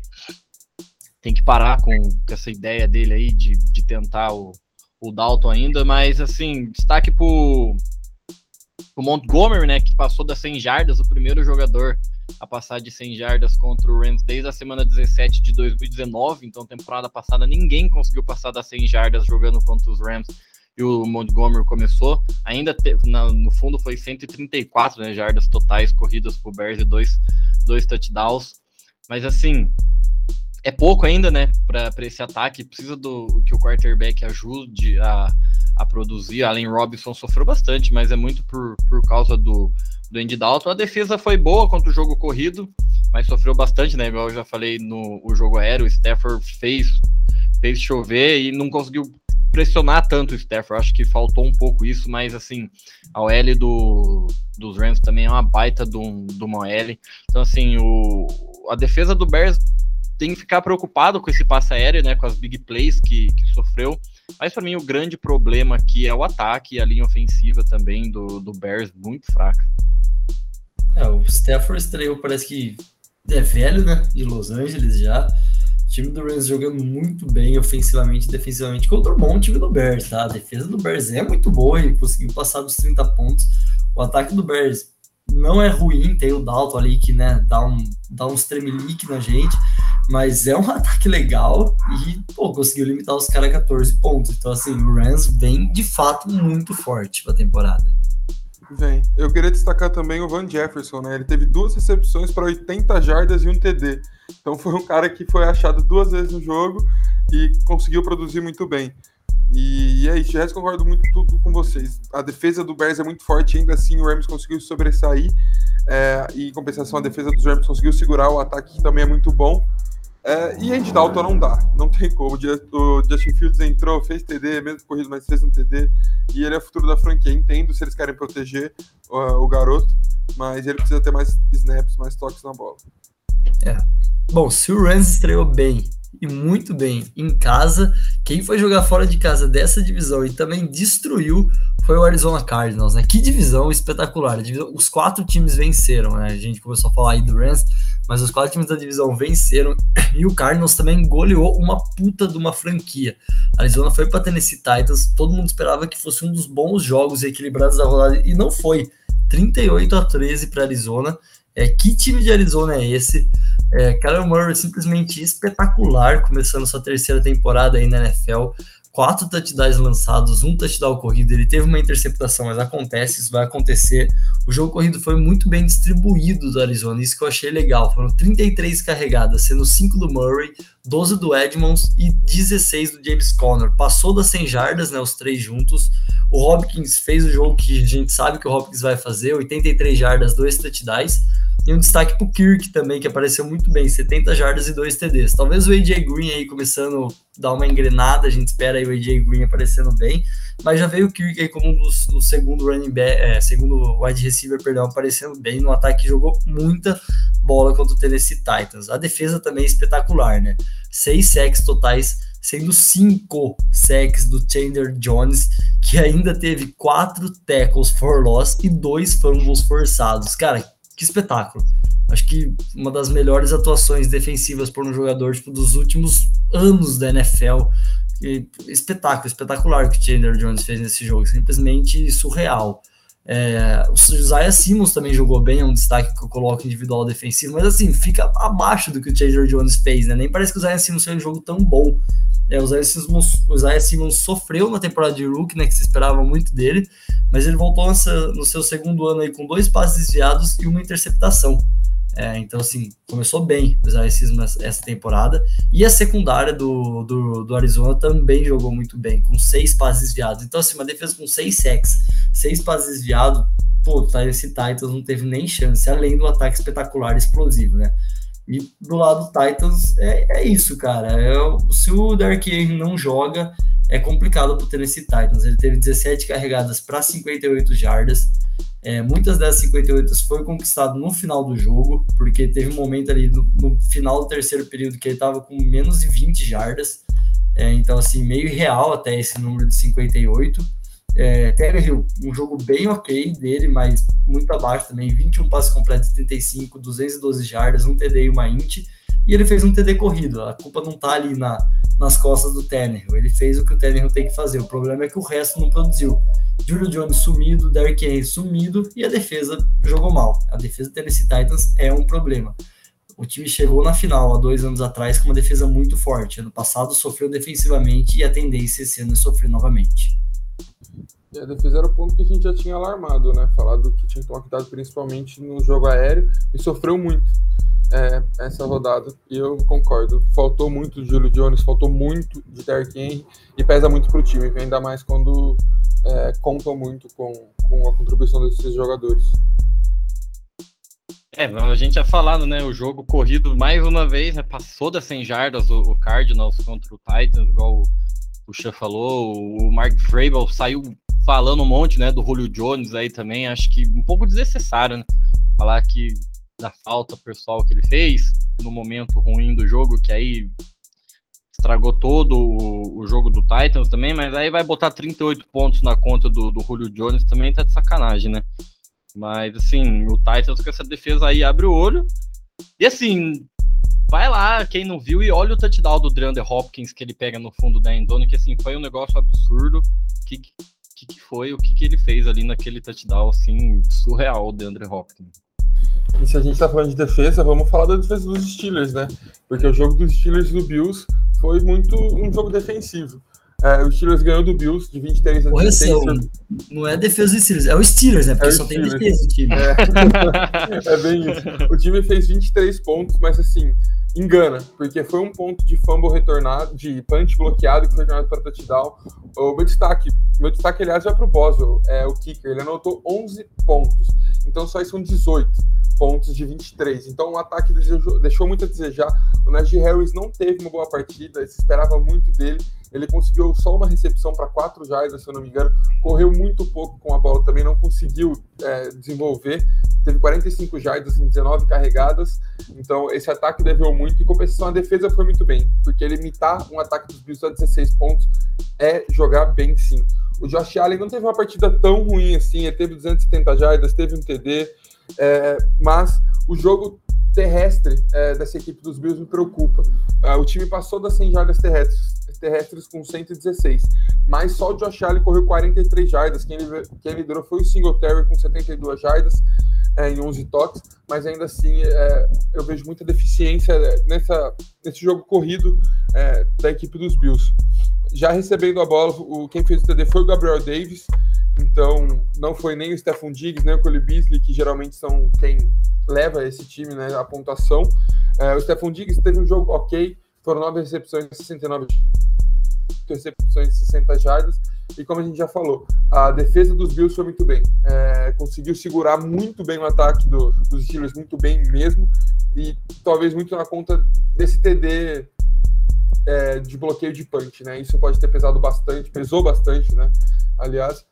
tem que parar com, com essa ideia dele aí de, de tentar o, o Dalton ainda, mas assim, destaque pro, pro Montgomery, né, que passou das 100 jardas, o primeiro jogador a passar de 100 jardas contra o Rams desde a semana 17 de 2019. Então, temporada passada, ninguém conseguiu passar das 100 jardas jogando contra os Rams e o Montgomery começou. Ainda teve, na, no fundo foi 134 né, jardas totais corridas por Bears e dois, dois touchdowns. Mas assim, é pouco ainda, né, para esse ataque. Precisa do que o quarterback ajude a, a produzir. Allen Robinson sofreu bastante, mas é muito por, por causa do, do Andy Dalton. A defesa foi boa contra o jogo corrido, mas sofreu bastante, né? Igual eu já falei no o jogo aéreo, o Stafford fez, fez chover e não conseguiu pressionar tanto o Stafford. Acho que faltou um pouco isso, mas assim, a OL do, dos Rams também é uma baita do, do OL. Então, assim, o, a defesa do Bears tem que ficar preocupado com esse passe aéreo, né? Com as big plays que, que sofreu. Mas para mim o grande problema aqui é o ataque e a linha ofensiva também do, do Bears muito fraca. É, o Stafford estreou, parece que é velho, né? De Los Angeles já. O time do Rams jogando muito bem ofensivamente e defensivamente contra o bom time do Bears, tá? A defesa do Bears é muito boa, ele conseguiu passar dos 30 pontos. O ataque do Bears não é ruim, tem o Dalton ali que, né, dá um, dá uns tremelique na gente, Mas é um ataque legal e, pô, conseguiu limitar os caras a 14 pontos. Então, assim, o Rams vem de fato muito forte pra temporada. Vem. Eu queria destacar também o Van Jefferson, né? Ele teve duas recepções para 80 jardas e um TD. Então foi um cara que foi achado duas vezes no jogo e conseguiu produzir muito bem. E, e é isso, eu concordo muito tudo com vocês. A defesa do Bears é muito forte, ainda assim o Rams conseguiu sobressair. É, e em compensação, a defesa dos Rams conseguiu segurar o ataque, que também é muito bom. É, e Andy Dalton não dá, não tem como. O Justin Fields entrou, fez TD, mesmo corrido, mas fez um TD. E ele é o futuro da franquia. Entendo se eles querem proteger uh, o garoto, mas ele precisa ter mais snaps, mais toques na bola. É. Bom, se o Rams estreou bem e muito bem em casa. Quem foi jogar fora de casa dessa divisão e também destruiu foi o Arizona Cardinals, né? Que divisão espetacular. Os quatro times venceram, né? A gente começou a falar aí do Rams, mas os quatro times da divisão venceram e o Cardinals também goleou uma puta de uma franquia. A Arizona foi para Tennessee Titans, todo mundo esperava que fosse um dos bons jogos equilibrados da rodada e não foi. 38 a 13 para Arizona. É, que time de Arizona é esse? É, Kyler Murray simplesmente espetacular, começando sua terceira temporada aí na NFL. Quatro touchdowns lançados, um touchdown corrido. Ele teve uma interceptação, mas acontece, isso vai acontecer. O jogo corrido foi muito bem distribuído do Arizona, isso que eu achei legal. Foram 33 carregadas, sendo 5 do Murray, 12 do Edmonds e 16 do James Conner. Passou das 100 jardas, né, os três juntos. O Hopkins fez o jogo que a gente sabe que o Hopkins vai fazer, 83 jardas, dois touchdowns. E um destaque pro Kirk também, que apareceu muito bem, 70 jardas e 2 TDs. Talvez o AJ Green aí começando a dar uma engrenada, a gente espera aí o AJ Green aparecendo bem, mas já veio o Kirk aí como um dos, o segundo running back, é, segundo wide receiver, perdão, aparecendo bem no ataque, jogou muita bola contra o Tennessee Titans. A defesa também é espetacular, né? Seis sacks totais, sendo cinco sacks do Chandler Jones, que ainda teve quatro tackles for loss e dois fumbles forçados. Cara, que espetáculo. Acho que uma das melhores atuações defensivas por um jogador tipo, dos últimos anos da NFL. E, espetáculo, espetacular que o Chandler Jones fez nesse jogo, simplesmente surreal. É, o Isaiah Simmons também jogou bem, é um destaque que eu coloco individual defensivo, mas assim, fica abaixo do que o Chandler Jones fez, né? Nem parece que o Isaiah Simmons fez um jogo tão bom. É, o, Isaiah Simmons, o Isaiah Simmons sofreu na temporada de rookie, né? Que se esperava muito dele, mas ele voltou nessa, no seu segundo ano aí com dois passes desviados e uma interceptação. É, então, assim, começou bem o Isaiah Simmons essa temporada. E a secundária do, do, do, Arizona também jogou muito bem, com seis passes desviados. Então, assim, uma defesa com seis sacks, seis passes desviados, pô, esse Titans não teve nem chance, além do ataque espetacular explosivo, né? E do lado do Titans é, é isso, cara. É, se o Dark Henry não joga, é complicado pro Tennessee Titans. Ele teve 17 carregadas para 58 jardas. É, muitas dessas 58 foi conquistado no final do jogo, porque teve um momento ali no, no final do terceiro período que ele estava com menos de 20 jardas. É, então, assim, meio irreal até esse número de 58. É, Hill, um jogo bem ok dele, mas muito abaixo também. 21 passos completos, 35, 212 jardas, um TD e uma int. E ele fez um TD corrido. A culpa não tá ali na, nas costas do Tannehill. Ele fez o que o Tannehill tem que fazer. O problema é que o resto não produziu. Julio Jones sumido, Derrick Henry sumido e a defesa jogou mal. A defesa do Tennessee Titans é um problema. O time chegou na final há dois anos atrás com uma defesa muito forte. Ano passado sofreu defensivamente e a tendência esse ano é sofrer novamente. E a defesa era o ponto que a gente já tinha alarmado, né? Falado que tinha tomar cuidado principalmente no jogo aéreo e sofreu muito é, essa rodada. E eu concordo. Faltou muito de Julio Jones, faltou muito de Derrick Henry e pesa muito pro time, ainda mais quando é, contam muito com, com a contribuição desses jogadores. É, a gente já falado, né? O jogo corrido mais uma vez, né? Passou das 100 jardas o, o Cardinals contra o Titans, igual o, o Chan falou. O Mark Vrabel saiu falando um monte, né? Do Julio Jones aí também. Acho que um pouco desnecessário, né? Falar que da falta pessoal que ele fez no momento ruim do jogo, que aí estragou todo o, o, jogo do Titans também, mas aí vai botar 38 pontos na conta do, do Julio Jones também tá de sacanagem, né? Mas assim, o Titans com essa defesa aí abre o olho. E assim, vai lá, quem não viu, e olha o touchdown do DeAndre Hopkins que ele pega no fundo da endzone, que assim, foi um negócio absurdo. Que que, que foi, o que, que ele fez ali naquele touchdown, assim, surreal, o DeAndre Hopkins. E se a gente tá falando de defesa, vamos falar da defesa dos Steelers, né? Porque o jogo dos Steelers e do Bills foi muito um jogo defensivo. É, o Steelers ganhou do Bills de 23 a 16. Correção, não é a defesa dos Steelers, é o Steelers, né? Porque É o só tem Steelers. defesa do time. É, é bem isso. O time fez 23 pontos, mas assim, engana, porque foi um ponto de fumble retornado, de punch bloqueado que foi retornado para touchdown. O meu destaque, meu destaque, aliás, vai pro Boswell, é o kicker. Ele anotou 11 pontos, então só são 18 pontos de 23. Então o ataque deixou muito a desejar. O Najee Harris não teve uma boa partida, se esperava muito dele. Ele conseguiu só uma recepção para 4 jardas, se eu não me engano. Correu muito pouco com a bola também, não conseguiu é, desenvolver. Teve 45 jardas em 19 carregadas. Então esse ataque deveu muito. Em compensação, a defesa foi muito bem, porque limitar um ataque dos Bills a 16 pontos é jogar bem sim. O Josh Allen não teve uma partida tão ruim assim, ele teve 270 jardas, teve um TD, é, mas o jogo terrestre é, dessa equipe dos Bills me preocupa. Ah, o time passou das 100 jardas terrestres, terrestres com 116, mas só o Josh Allen correu 43 jardas. Quem, quem liderou foi o Singletary com 72 jardas é, em 11 toques, mas ainda assim é, eu vejo muita deficiência nessa, nesse jogo corrido é, da equipe dos Bills. Já recebendo a bola, o, quem fez o TD foi o Gabriel Davis, então não foi nem o Stephon Diggs, nem o Cole Beasley, que geralmente são quem leva esse time, né, a pontuação. É, o Stephon Diggs teve um jogo ok, foram nove recepções, 69 recepções, 60 jardas, e como a gente já falou, a defesa dos Bills foi muito bem. É, conseguiu segurar muito bem o ataque do- dos Steelers, muito bem mesmo, e talvez muito na conta desse TD é, de bloqueio de punch, né? Isso pode ter pesado bastante, pesou bastante, né? Aliás,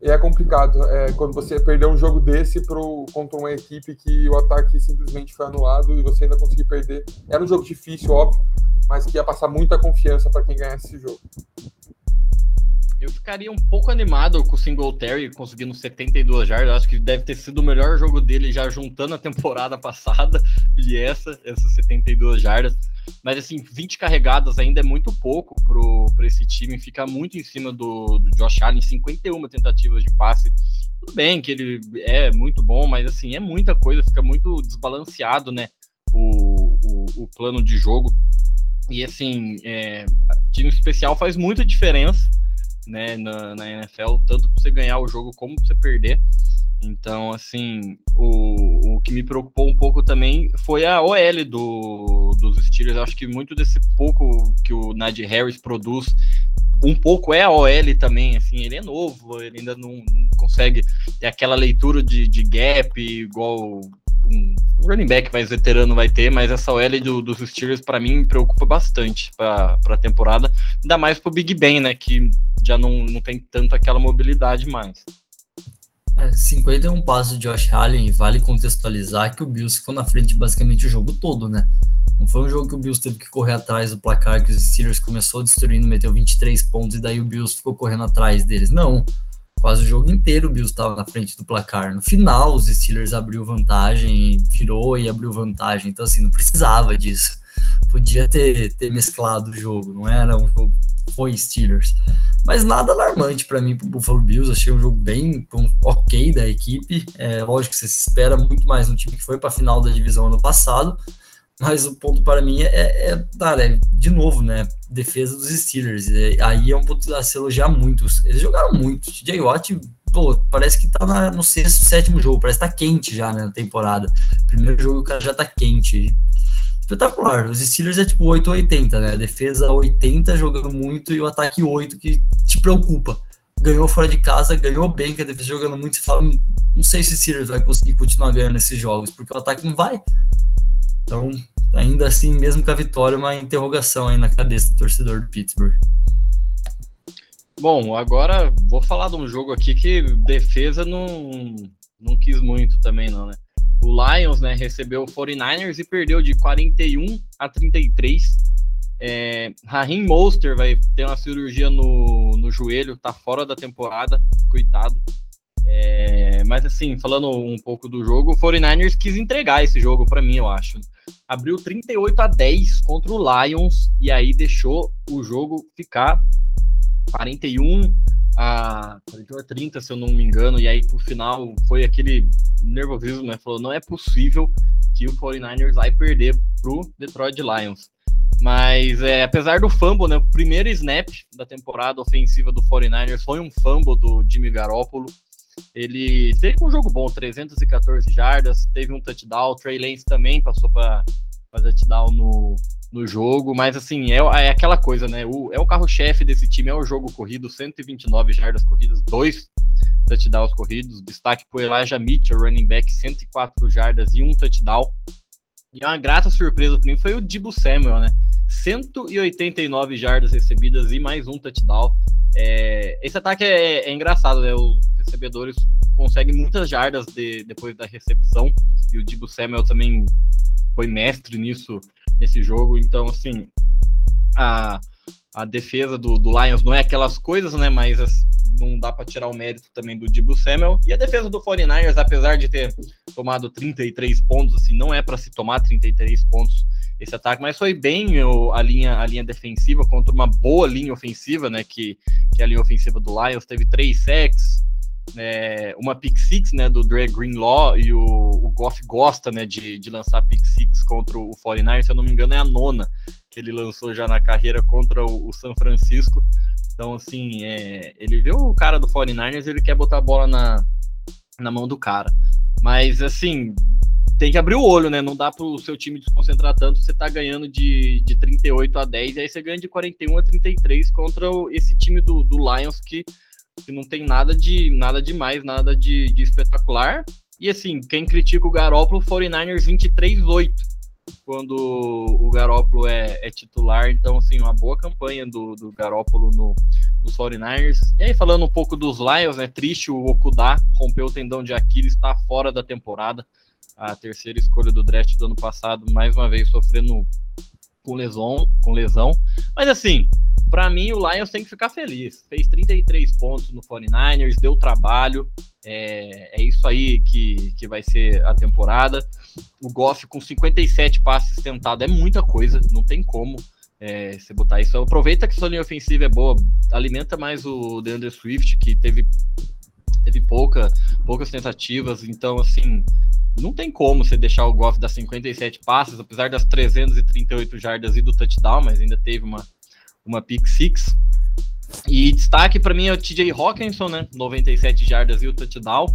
e é complicado é, quando você perdeu um jogo desse pro, contra uma equipe que o ataque simplesmente foi anulado e você ainda conseguir perder. Era um jogo difícil, óbvio, mas que ia passar muita confiança para quem ganhasse esse jogo. Eu ficaria um pouco animado com o Singletary conseguindo 72 jardas. Acho que deve ter sido o melhor jogo dele já juntando a temporada passada e essa, essas 72 jardas. Mas assim, 20 carregadas ainda é muito pouco para esse time. Fica muito em cima do, do Josh Allen, 51 tentativas de passe. Tudo bem que ele é muito bom, mas assim, é muita coisa, fica muito desbalanceado, né? O, o, o plano de jogo. E assim, é, time especial faz muita diferença né, na, na NFL, tanto para você ganhar o jogo como para você perder. Então, assim, o, o que me preocupou um pouco também foi a OL do, dos Steelers. Acho que muito desse pouco que o Najee Harris produz, um pouco é a OL também. Assim, ele é novo, ele ainda não, não consegue ter aquela leitura de, de gap igual um running back mais veterano vai ter, mas essa OL do, dos Steelers para mim me preocupa bastante para a temporada, ainda mais pro Big Ben, né, que já não, não tem tanto aquela mobilidade mais. É, 51 passos de Josh Allen, vale contextualizar que o Bills ficou na frente basicamente o jogo todo, né? Não foi um jogo que o Bills teve que correr atrás do placar, que os Steelers começou destruindo, meteu 23 pontos, e daí o Bills ficou correndo atrás deles. Não. Quase o jogo inteiro o Bills estava na frente do placar. No final, os Steelers abriu vantagem, virou e abriu vantagem. Então, assim, não precisava disso. Podia ter, ter mesclado o jogo, não era um jogo foi Steelers. Mas nada alarmante para mim pro Buffalo Bills. Achei um jogo bem um, ok da equipe. É, lógico que você se espera muito mais um time que foi para a final da divisão ano passado. Mas o ponto para mim é, é, cara, é, de novo, né? Defesa dos Steelers. É, aí é um ponto a se elogiar muito. Eles jogaram muito. TJ Watt, pô, parece que tá na, no sexto, sétimo jogo. Parece que tá quente já né, na temporada. Primeiro jogo o cara já tá quente espetacular. Os Steelers é tipo 8 ou 80, né? Defesa 80 jogando muito e o ataque 8 que te preocupa. Ganhou fora de casa, ganhou bem, que a defesa jogando muito. Você fala, não sei se o Steelers vai conseguir continuar ganhando esses jogos, porque o ataque não vai. Então, ainda assim, mesmo com a vitória, uma interrogação aí na cabeça do torcedor do Pittsburgh. Bom, agora vou falar de um jogo aqui que defesa não, não quis muito também, não, né? O Lions, né, recebeu o 49ers e perdeu de 41 a 33. É, Raheem Monster vai ter uma cirurgia no, no joelho, tá fora da temporada, coitado. É, mas assim, falando um pouco do jogo, o 49ers quis entregar esse jogo para mim, eu acho. Abriu 38 a 10 contra o Lions e aí deixou o jogo ficar 41 a 41 a 30, se eu não me engano, e aí pro final foi aquele nervosismo, né? Falou, não é possível que o 49ers vai perder pro Detroit Lions. Mas é, apesar do fumble, né, o primeiro snap da temporada ofensiva do 49ers foi um fumble do Jimmy Garoppolo. Ele teve um jogo bom, 314 jardas, teve um touchdown. Trey Lance também passou para touchdown no, no jogo, mas assim, é, é aquela coisa, né? O, é o carro-chefe desse time, é o jogo corrido, 129 jardas corridas, dois touchdowns corridos. Destaque para Elijah Mitchell, running back, 104 jardas e um touchdown. E uma grata surpresa para mim foi o Dibu Samuel, né? 189 jardas recebidas e mais um touchdown. É, esse ataque é, é, engraçado, né? Os recebedores conseguem muitas jardas de, depois da recepção. E o Dibu Samuel também foi mestre nisso nesse jogo. Então, assim, a, a defesa do, do Lions não é aquelas coisas, né? Mas não dá para tirar o mérito também do Dibu Samuel. E a defesa do 49ers, apesar de ter tomado 33 pontos, assim, não é para se tomar 33 pontos esse ataque, mas foi bem a linha, a linha defensiva contra uma boa linha ofensiva, né? Que, que é a linha ofensiva do Lions teve três sacks, é, uma pick six, né? Do Dre Greenlaw e o, o Goff gosta, né? De, de lançar pick six contra o 49ers, se eu não me engano, é a nona que ele lançou já na carreira contra o, o San Francisco. Então, assim, é, ele vê o cara do 49ers ele quer botar a bola na, na mão do cara. Mas, assim, tem que abrir o olho, né? Não dá para o seu time desconcentrar tanto. Você tá ganhando de, de 38 a 10, e aí você ganha de 41 a 33 contra esse time do, do Lions que, que não tem nada de nada demais, nada de, de espetacular. E assim, quem critica o Garópolo, 49ers 23-8 quando o Garópolo é, é, titular. Então, assim, uma boa campanha do, do Garópolo no, nos 49ers. E aí, falando um pouco dos Lions, né? Triste o Okudá, rompeu o tendão de Aquiles, está fora da temporada. A terceira escolha do draft do ano passado, mais uma vez sofrendo com lesão, com lesão. Mas assim, para mim o Lions tem que ficar feliz. Fez 33 pontos no 49ers, deu trabalho. É, é isso aí que, que vai ser a temporada. O Goff com 57 passes tentados é muita coisa, não tem como é, você botar isso. Aproveita que sua linha ofensiva é boa, alimenta mais o DeAndre Swift, que teve, teve pouca, poucas tentativas, então assim. Não tem como você deixar o Goff dar 57 passes, apesar das 338 jardas e do touchdown, mas ainda teve uma, uma pick six. E destaque para mim é o TJ Hawkinson, né? 97 jardas e o touchdown.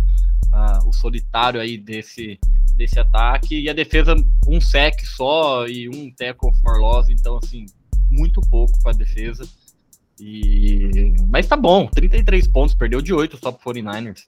Ah, o solitário aí desse, desse ataque. E a defesa, um sec só e um tackle for loss. Então, assim, muito pouco para a defesa. E... Mas tá bom, 33 pontos, perdeu de 8 só pro 49ers.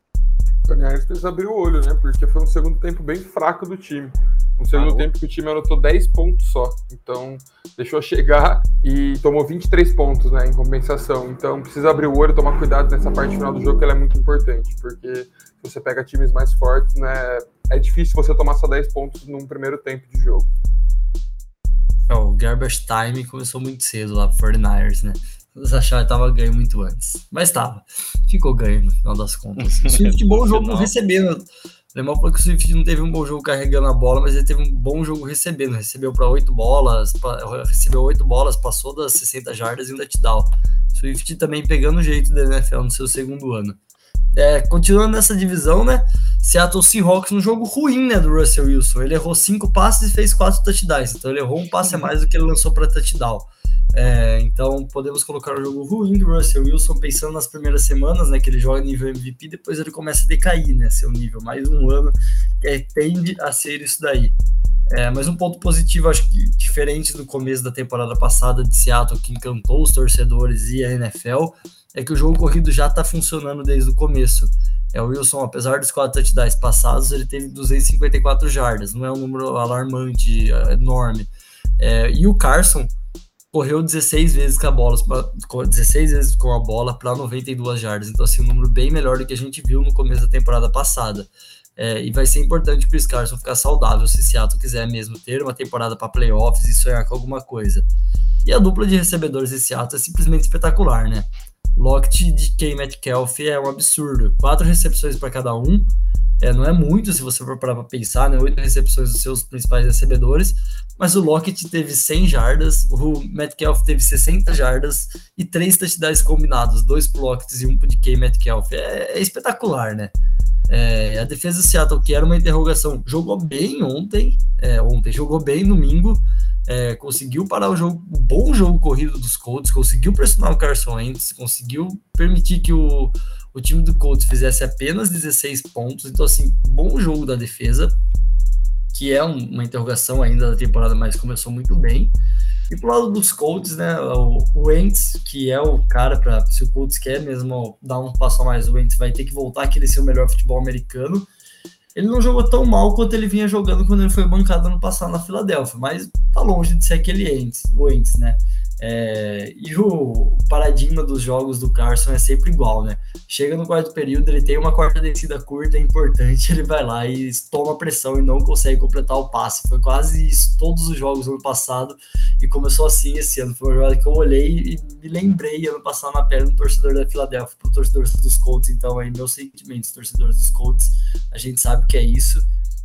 O 49ers precisa abrir o olho, né? Porque foi um segundo tempo bem fraco do time. No segundo ah, tempo que o time anotou 10 pontos só. Então, deixou chegar e tomou 23 pontos, né, em compensação. Então, precisa abrir o olho, tomar cuidado nessa parte final do jogo, que ela é muito importante, porque se você pega times mais fortes, né, é difícil você tomar só 10 pontos num primeiro tempo de jogo. É, o garbage time começou muito cedo lá pro 49ers, né? Eles acharam que tava ganho muito antes. Mas tava. Ficou ganho no final das contas. O Swift, bom jogo recebendo Lembrou falou que o Swift não teve um bom jogo carregando a bola, mas ele teve um bom jogo recebendo. Recebeu para oito bolas, recebeu oito bolas, passou das 60 jardas e um touchdown. Swift também pegando o jeito da NFL no seu segundo ano. É, continuando nessa divisão, né? Seattle Seahawks no jogo ruim, né, do Russell Wilson. Ele errou cinco passes e fez quatro touchdowns. Então ele errou um passe a mais do que ele lançou para touchdown. É, então podemos colocar o jogo ruim do Russell Wilson pensando nas primeiras semanas, né? Que ele joga nível MVP, depois ele começa a decair, né? Seu nível, mais um ano é, tende a ser isso daí. É, mas um ponto positivo, acho que diferente do começo da temporada passada de Seattle, que encantou os torcedores e a NFL, é que o jogo corrido já está funcionando desde o começo. É, o Wilson, apesar dos quatro touchdowns passados, ele teve 254 jardas, não é um número alarmante, é, enorme. É, e o Carson, correu 16 vezes com a bola, 16 vezes com a bola para 92 jardas. Então, assim, um número bem melhor do que a gente viu no começo da temporada passada. É, e vai ser importante para o Scarson ficar saudável se Seattle quiser mesmo ter uma temporada para playoffs e sonhar com alguma coisa. E a dupla de recebedores de Seattle é simplesmente espetacular, né? Lockett de K. Metcalf é um absurdo. Quatro recepções para cada um. É, não é muito se você for parar para pensar, né? Oito recepções dos seus principais recebedores, mas o Lockett teve 100 jardas, o Metcalf teve 60 jardas e três touchdowns combinados, dois pro Lockett e um pro DK Metcalf. É, é espetacular, né? É, a defesa do Seattle, que era uma interrogação, jogou bem ontem, é, ontem jogou bem domingo, é, conseguiu parar o jogo, bom jogo corrido dos Colts, conseguiu pressionar o Carson Wentz, conseguiu permitir que o, o time do Colts fizesse apenas 16 pontos. Então, assim, bom jogo da defesa, que é um, uma interrogação ainda da temporada, mas começou muito bem. E pro lado dos Colts, né, o, o Wentz, que é o cara para se o Colts quer mesmo dar um passo a mais, o Wentz vai ter que voltar a querer ser o melhor futebol americano ele não jogou tão mal quanto ele vinha jogando quando ele foi bancado ano passado na Filadélfia, mas tá longe de ser aquele Ents, o Ents, né? É, e o paradigma dos jogos do Carson é sempre igual, né? Chega no quarto período, ele tem uma quarta descida curta, é importante, ele vai lá e toma pressão e não consegue completar o passe. Foi quase isso todos os jogos ano passado e começou assim esse ano. Foi uma jogada que eu olhei e me lembrei ano passado na pele do torcedor da Filadélfia, pro torcedor dos Colts. Então, aí, meus sentimentos, torcedores dos Colts, a gente sabe que é isso.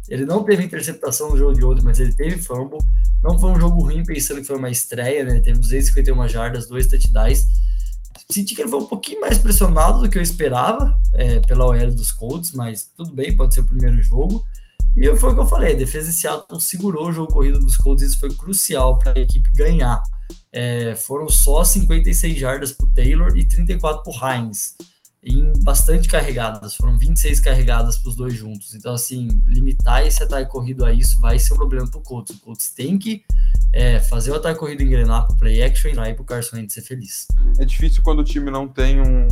Ele não teve interceptação no jogo de ontem, mas ele teve fumble. Não foi um jogo ruim, pensando que foi uma estreia, né? Ele teve 251 jardas, dois touchdowns. Senti que ele foi um pouquinho mais pressionado do que eu esperava é, pela OL dos Colts, mas tudo bem, pode ser o primeiro jogo. E foi o que eu falei, a defesa de Seattle segurou o jogo corrido dos Colts, isso foi crucial para a equipe ganhar. É, foram só 56 jardas para Taylor e 34 para Hines em bastante carregadas, foram 26 carregadas para os dois juntos. Então, assim, limitar esse ataque corrido a isso vai ser um problema para o Colts. O Colts tem que é, fazer o ataque corrido engrenar para o play action e para o Carson Wentz ser feliz. É difícil quando o time não tem um,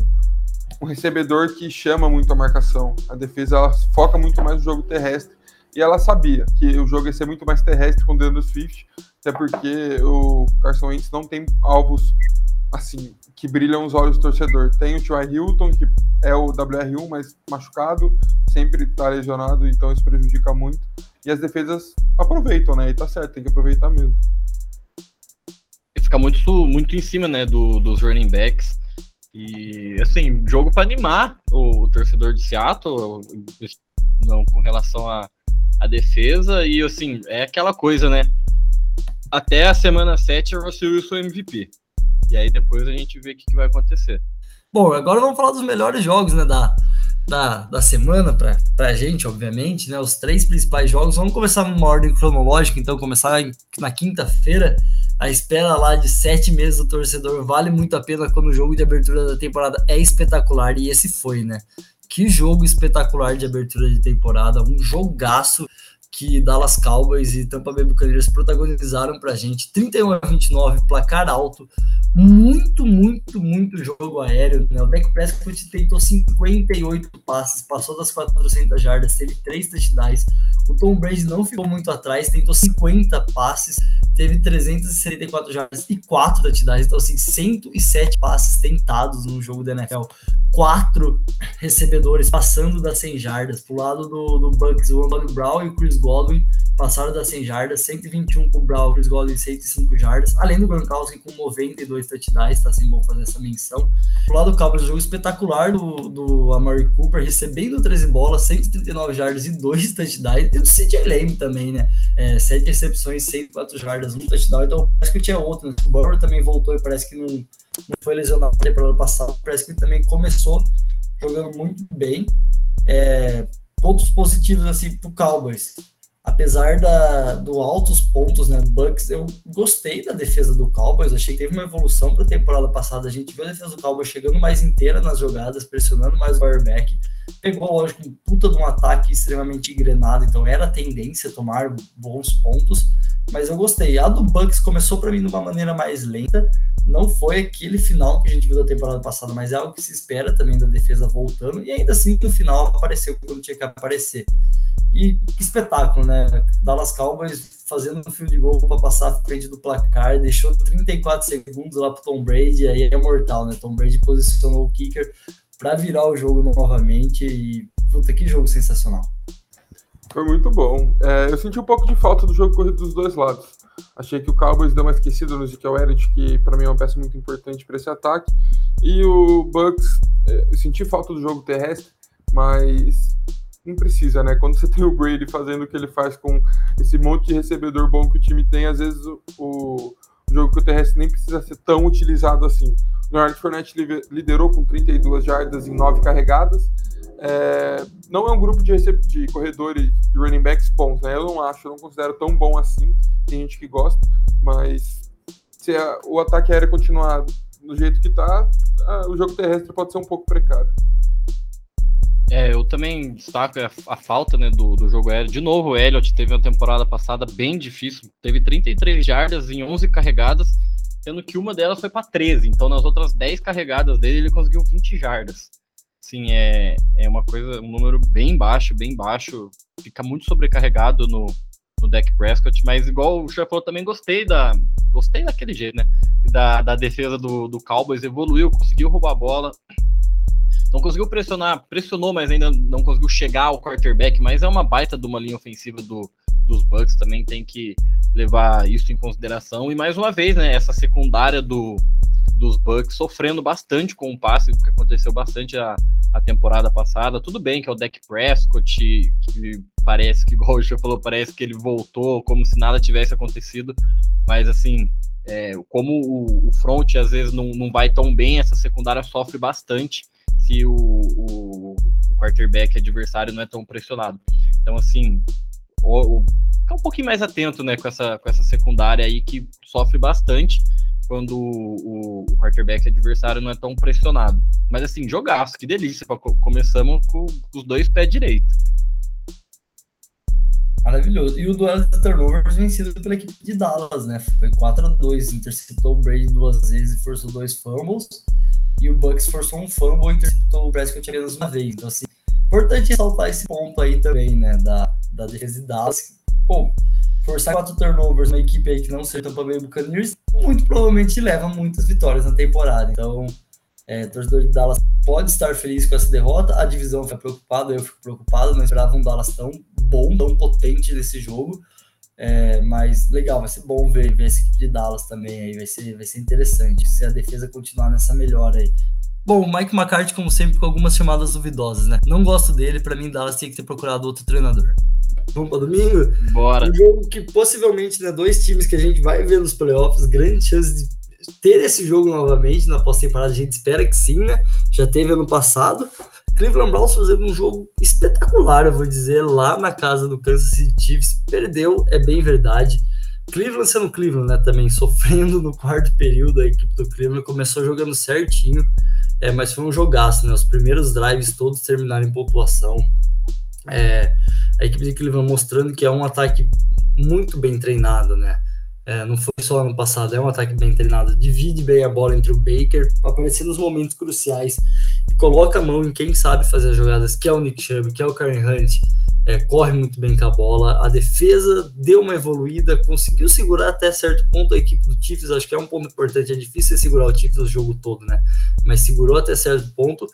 um recebedor que chama muito a marcação. A defesa ela foca muito mais no jogo terrestre e ela sabia que o jogo ia ser muito mais terrestre com o Deandre Swift, até porque o Carson Wentz não tem alvos assim que brilham os olhos do torcedor. Tem o T.Y. Hilton, que é o WR1, mas machucado, sempre tá lesionado, então isso prejudica muito. E as defesas aproveitam, né? E tá certo, tem que aproveitar mesmo. E fica muito, muito em cima, né, do, dos running backs. E, assim, jogo para animar o, o, torcedor de Seattle não, com relação à, à defesa. E, assim, é aquela coisa, né? Até a semana 7 é o Russell Wilson MVP. E aí depois a gente vê o que, que vai acontecer. Bom, agora vamos falar dos melhores jogos, né, da, da, da semana pra, pra gente, obviamente, né, os três principais jogos. Vamos começar numa ordem cronológica, então começar na quinta-feira. A espera lá de sete meses do torcedor vale muito a pena quando o jogo de abertura da temporada é espetacular, e esse foi, né? Que jogo espetacular de abertura de temporada, um jogaço que Dallas Cowboys e Tampa Bay Buccaneers protagonizaram pra gente, 31 a 29, placar alto, muito, muito, muito jogo aéreo, né? O Dak Prescott tentou 58 passes, passou das 400 jardas, teve três touchdowns. O Tom Brady não ficou muito atrás, tentou 50 passes, teve 364 jardas e 4 touchdowns. Então, assim, 107 passes tentados no jogo da NFL. Quatro recebedores passando das 100 jardas. Pro lado do, do Bucks, o Antonio Brown e o Chris Godwin passaram das 100 jardas. 121 pro Brown, Chris Godwin 105 jardas. Além do Gronkowski com 92 touchdowns, tá assim bom fazer essa menção. Pro lado do Cowboys, um jogo espetacular do, do Amari Cooper, recebendo 13 bolas, 139 jardas e 2 touchdowns. E do CJ Lame também, né? É, 7 recepções, 104 jardas jardas, um touchdown, então parece que tinha outro. Né? O Burrow também voltou e parece que não, não foi lesionado na temporada passada. Parece que ele também começou jogando muito bem. É, pontos positivos assim pro Cowboys. Apesar da, do altos pontos né, Bucks, eu gostei da defesa do Cowboys. Achei que teve uma evolução para a temporada passada. A gente viu a defesa do Cowboys chegando mais inteira nas jogadas, pressionando mais o quarterback. Pegou, lógico, um puta de um ataque extremamente engrenado, então era a tendência tomar bons pontos mas eu gostei. A do Bucks começou para mim de uma maneira mais lenta, não foi aquele final que a gente viu da temporada passada, mas é algo que se espera também da defesa voltando, e ainda assim no final apareceu quando tinha que aparecer. E que espetáculo, né? Dallas Cowboys fazendo um fio de gol para passar à frente do placar, deixou 34 segundos lá para Tom Brady, aí é mortal, né? Tom Brady posicionou o kicker para virar o jogo novamente e puta que jogo sensacional. Foi muito bom. É, eu senti um pouco de falta do jogo corrido dos dois lados. Achei que o Cowboys deu uma esquecida no Ezekiel Elliott, que para mim é uma peça muito importante para esse ataque. E o Bucks, é, eu senti falta do jogo terrestre, mas não precisa, né? Quando você tem o Brady fazendo o que ele faz com esse monte de recebedor bom que o time tem, às vezes o, o jogo terrestre nem precisa ser tão utilizado assim. O Leonard Fournette liderou com 32 jardas em 9 carregadas. É, não é um grupo de, de corredores de running backs bons, né? Eu não acho, eu não considero tão bom assim. Tem gente que gosta, mas se a, o ataque aéreo continuar do jeito que tá, a, o jogo terrestre pode ser um pouco precário. É, eu também destaco a, a falta né, do, do, jogo aéreo. De novo, o Elliott teve uma temporada passada bem difícil. Teve 33 jardas em 11 carregadas, sendo que uma delas foi para 13. Então, nas outras 10 carregadas dele, ele conseguiu 20 jardas. Sim, é, é uma coisa, um número bem baixo, bem baixo. Fica muito sobrecarregado no, no deck Prescott, mas igual o Chef falou, também gostei da. Gostei daquele jeito, né? Da, da defesa do, do Cowboys, evoluiu, conseguiu roubar a bola não conseguiu pressionar, pressionou, mas ainda não conseguiu chegar ao quarterback, mas é uma baita de uma linha ofensiva do, dos Bucks, também tem que levar isso em consideração. E mais uma vez, né, essa secundária do, dos Bucks sofrendo bastante com o passe, que aconteceu bastante a, a temporada passada. Tudo bem que é o Dak Prescott, que parece que, igual o falou, parece que ele voltou como se nada tivesse acontecido, mas assim, é, como o, o front às vezes não, não vai tão bem, essa secundária sofre bastante se o, o, o quarterback adversário não é tão pressionado. Então, assim, o, o, ficar um pouquinho mais atento né, com, essa, com essa secundária aí que sofre bastante quando o, o quarterback adversário não é tão pressionado. Mas assim, jogaço, que delícia. Começamos com os dois pés direitos. Maravilhoso. E o duelo de turnovers vencido pela equipe de Dallas, né? Foi 4 a 2 interceptou o Brady duas vezes e forçou dois fumbles e o Bucks forçou um fumble e interceptou o Prescott apenas uma vez. Então, assim, importante ressaltar esse ponto aí também, né, da, da defesa de Dallas. Bom, forçar quatro turnovers uma equipe aí que não seja Tampa Bay Buccaneers, muito provavelmente leva muitas vitórias na temporada. Então, é, torcedor de Dallas pode estar feliz com essa derrota. A divisão fica preocupada, eu fico preocupado. Não esperava um Dallas tão bom, tão potente nesse jogo. É, mas legal, vai ser bom ver, ver esse equipe de Dallas também aí, vai ser, vai ser interessante se a defesa continuar nessa melhora aí. Bom, o Mike McCarthy, como sempre, com algumas chamadas duvidosas, né? Não gosto dele, para mim, Dallas tem que ter procurado outro treinador. Vamos para domingo? Bora. Um jogo que possivelmente, né, dois times que a gente vai ver nos playoffs, grande chance de ter esse jogo novamente na pós-temporada, a gente espera que sim, né? Já teve ano passado. Cleveland Browns fazendo um jogo espetacular, eu vou dizer, lá na casa do Kansas City Chiefs. Perdeu, é bem verdade. Cleveland sendo Cleveland, né, também sofrendo no quarto período, a equipe do Cleveland começou jogando certinho, é, mas foi um jogaço, né, os primeiros drives todos terminaram em pontuação. É, a equipe de Cleveland mostrando que é um ataque muito bem treinado, né, é, não foi só ano passado, é um ataque bem treinado. Divide bem a bola entre o Baker, aparecer nos momentos cruciais e coloca a mão em quem sabe fazer as jogadas, que é o Nick Chubb, que é o Karen Hunt. É, corre muito bem com a bola. A defesa deu uma evoluída, conseguiu segurar até certo ponto a equipe do Chiefs. Acho que é um ponto importante. É difícil segurar o Chiefs o jogo todo, né? Mas segurou até certo ponto.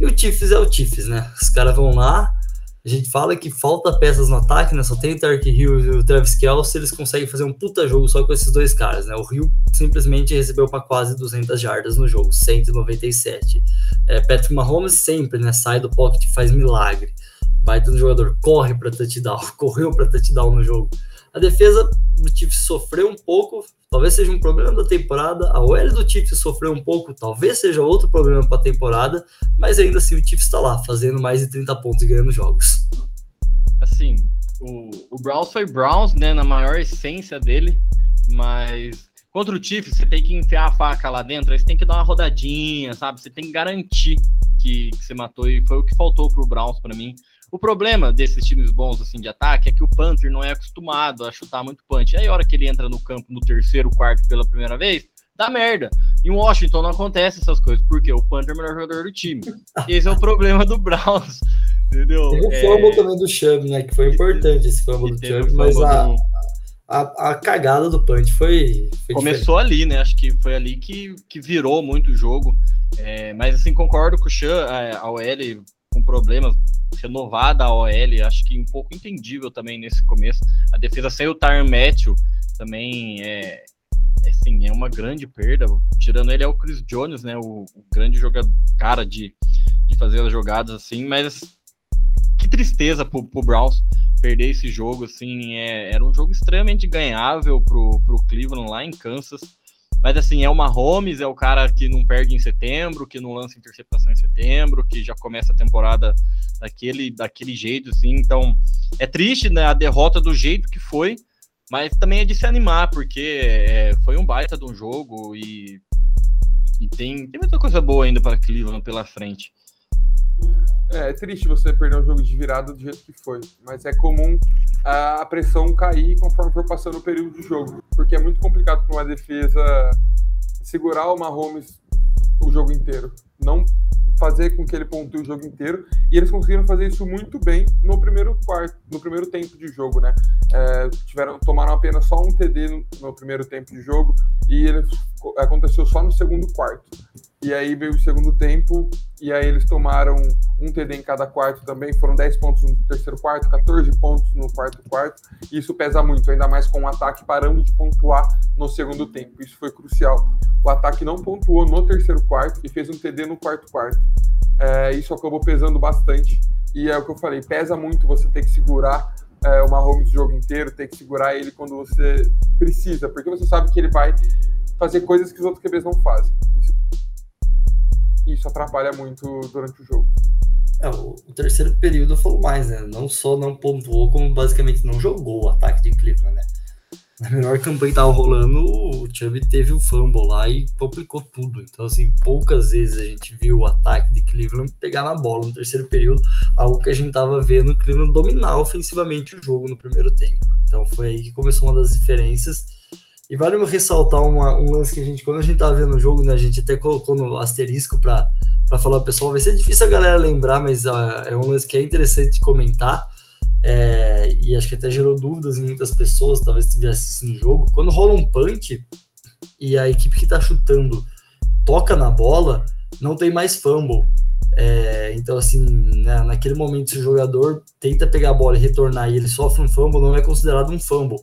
E o Chiefs é o Chiefs, né? Os caras vão lá, a gente fala que falta peças no ataque, né? Só tem o Tark Hill e o Travis Kelce, eles conseguem fazer um puta jogo só com esses dois caras, né? O Hill simplesmente recebeu para quase 200 jardas no jogo, 197. É, Patrick Mahomes sempre, né? Sai do pocket, faz milagre. Baita do jogador, corre para touchdown, correu para touchdown no jogo. A defesa do Chiefs sofreu um pouco, talvez seja um problema da temporada. A OL do Chiefs sofreu um pouco, talvez seja outro problema para a temporada, mas ainda assim o Chiefs está lá, fazendo mais de 30 pontos e ganhando jogos. Assim, o, o Browns foi Browns, né, na maior essência dele, mas contra o Chiefs você tem que enfiar a faca lá dentro, aí você tem que dar uma rodadinha, sabe? Você tem que garantir que, que você matou e foi o que faltou pro Browns para mim. O problema desses times bons assim de ataque é que o Panther não é acostumado a chutar muito punch. Aí a hora que ele entra no campo no terceiro, quarto pela primeira vez, dá merda. Em Washington não acontece essas coisas, porque o Panther é o melhor jogador do time. Esse é o problema do Browns. Entendeu? Teve o é... fumble também do Chubb, né? Que foi importante esse fumble do Chubb, mas a, do... a, a, cagada do punch foi. foi Começou diferente. ali, né? Acho que foi ali que, que virou muito o jogo. É, mas assim, concordo com o Chan, a, a OL com problemas renovada a OL, acho que um pouco entendível também nesse começo. A defesa sem o Tyron Matthew também é, assim, é uma grande perda. Tirando ele é o Chris Jones, né? O, o grande jogador, cara de, de fazer as jogadas assim, mas que tristeza pro, pro Browns perder esse jogo, assim, é, era um jogo extremamente ganhável pro, pro Cleveland lá em Kansas. Mas assim, é o Mahomes, é o cara que não perde em setembro, que não lança interceptação em setembro, que já começa a temporada daquele, daquele jeito, assim. Então, é triste, né, a derrota do jeito que foi, mas também é de se animar, porque é, foi um baita de um jogo e, e tem, tem muita coisa boa ainda para Cleveland pela frente. É, é, triste você perder um jogo de virada do jeito que foi, mas é comum a pressão cair conforme for passando o período do jogo, porque é muito complicado para uma defesa segurar o Mahomes o jogo inteiro, não fazer com que ele pontue o jogo inteiro, e eles conseguiram fazer isso muito bem no primeiro quarto, no primeiro tempo de jogo, né? É, tiveram, tomaram apenas só um TD no, no primeiro tempo de jogo, e ele aconteceu só no segundo quarto. E aí veio o segundo tempo, e aí eles tomaram um TD em cada quarto também, foram 10 pontos no terceiro quarto, 14 pontos no quarto quarto, e isso pesa muito, ainda mais com o ataque parando de pontuar no segundo tempo. Isso foi crucial. O ataque não pontuou no terceiro quarto e fez um TD no quarto quarto. É, isso acabou pesando bastante, e é o que eu falei, pesa muito você ter que segurar é, o Mahomes o jogo inteiro, ter que segurar ele quando você precisa, porque você sabe que ele vai fazer coisas que os outros QBs não fazem. Isso, isso atrapalha muito durante o jogo. É, o, terceiro período falou mais, né? Não só não pontuou, como basicamente não jogou o ataque de Cleveland, né? Na melhor campanha que tava rolando, o Chubb teve o fumble lá e complicou tudo. Então, assim, poucas vezes a gente viu o ataque de Cleveland pegar na bola no terceiro período, algo que a gente tava vendo o Cleveland dominar ofensivamente o jogo no primeiro tempo. Então, foi aí que começou uma das diferenças. E vale ressaltar uma, um lance que a gente, quando a gente tava vendo o jogo, né, a gente até colocou no asterisco para falar pessoal, vai ser difícil a galera lembrar, mas uh, é um lance que é interessante comentar. É, e acho que até gerou dúvidas em muitas pessoas, talvez estivesse assistindo o jogo. Quando rola um punch e a equipe que está chutando toca na bola, não tem mais fumble. É, então, assim, né, naquele momento, se o jogador tenta pegar a bola e retornar e ele sofre um fumble, não é considerado um fumble.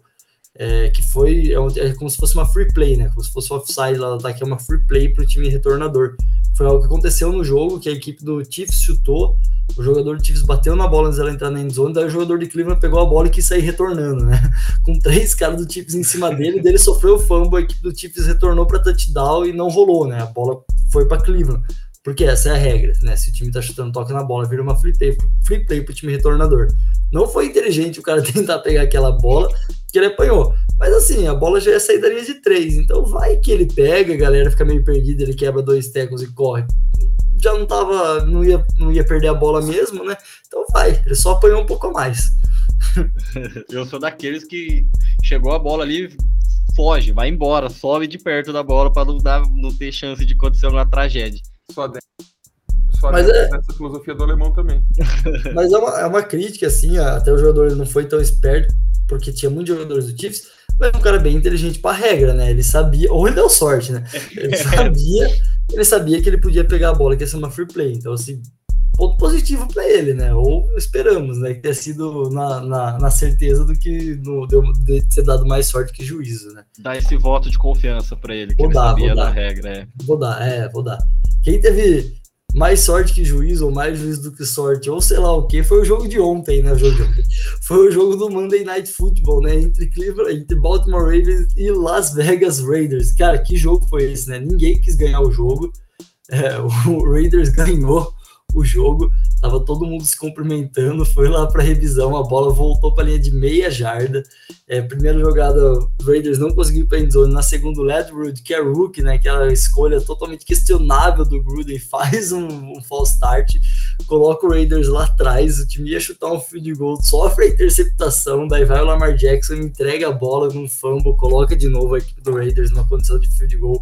É, que foi é, é, como se fosse uma free play, né? Como se fosse offside lá daqui é uma free play para o time retornador. Foi algo que aconteceu no jogo, que a equipe do Chiefs chutou, o jogador do Chiefs bateu na bola antes dela entrar na endzone, daí o jogador de Cleveland pegou a bola e quis sair retornando, né? Com três caras do Chiefs em cima dele, dele sofreu o fumble, a equipe do Chiefs retornou para touchdown e não rolou, né? A bola foi para Cleveland. Porque essa é a regra, né? Se o time tá chutando, toca na bola, vira uma free play, free play pro time retornador. Não foi inteligente o cara tentar pegar aquela bola que ele apanhou. Mas assim, a bola já é sair da linha de três. Então vai que ele pega, a galera fica meio perdida, ele quebra dois tecos e corre. Já não tava, não ia, não ia perder a bola mesmo, né? Então vai, ele só apanhou um pouco a mais. Eu sou daqueles que chegou a bola ali, foge, vai embora, sobe de perto da bola para não, dar, não ter chance de acontecer uma tragédia. Só dentro. Só Mas é... essa filosofia do alemão também. Mas é uma, é uma crítica, assim, até o jogador não foi tão esperto, porque tinha muitos jogadores do Chiefs, mas um cara bem inteligente para regra, né? Ele sabia, ou ele deu sorte, né? Ele sabia, ele sabia que ele podia pegar a bola, que ia ser uma free play. Então, assim, ponto positivo para ele, né? Ou esperamos, né? Que tenha sido na, na, na certeza do que no, deu, de ter dado mais sorte que juízo, né? Dá esse voto de confiança para ele, que vou ele dar, sabia da regra. É. Vou dar, é, vou dar. Quem teve mais sorte que juízo, ou mais juízo do que sorte, ou sei lá o que, foi o jogo de ontem, né? O jogo de ontem. Foi o jogo do Monday Night Football, né? Entre Cleveland, entre Baltimore Ravens e Las Vegas Raiders. Cara, que jogo foi esse, né? Ninguém quis ganhar o jogo. É, o Raiders ganhou o jogo, tava todo mundo se cumprimentando, foi lá para revisão, a bola voltou para linha de meia jarda. É, primeira jogada, Raiders não conseguiu para endzone, na segunda, Ledwood, que é rookie, né, aquela escolha totalmente questionável do Gruden, faz um, um false start, coloca o Raiders lá atrás, o time ia chutar um field goal, sofre a interceptação, daí vai o Lamar Jackson, entrega a bola num fumble, coloca de novo a equipe do Raiders numa condição de field goal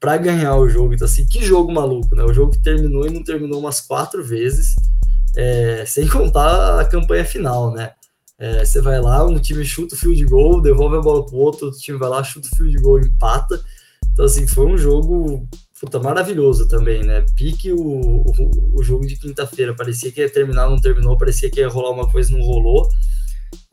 para ganhar o jogo. Então, assim, que jogo maluco, né? O jogo que terminou e não terminou umas quatro vezes, é, sem contar a campanha final, né? É, você vai lá, um time chuta o field goal, devolve a bola pro outro, outro time vai lá, chuta o field goal, empata. Então, assim, foi um jogo puta, maravilhoso também, né? Pique o, o, o jogo de quinta-feira. Parecia que ia terminar, não terminou, parecia que ia rolar uma coisa, não rolou.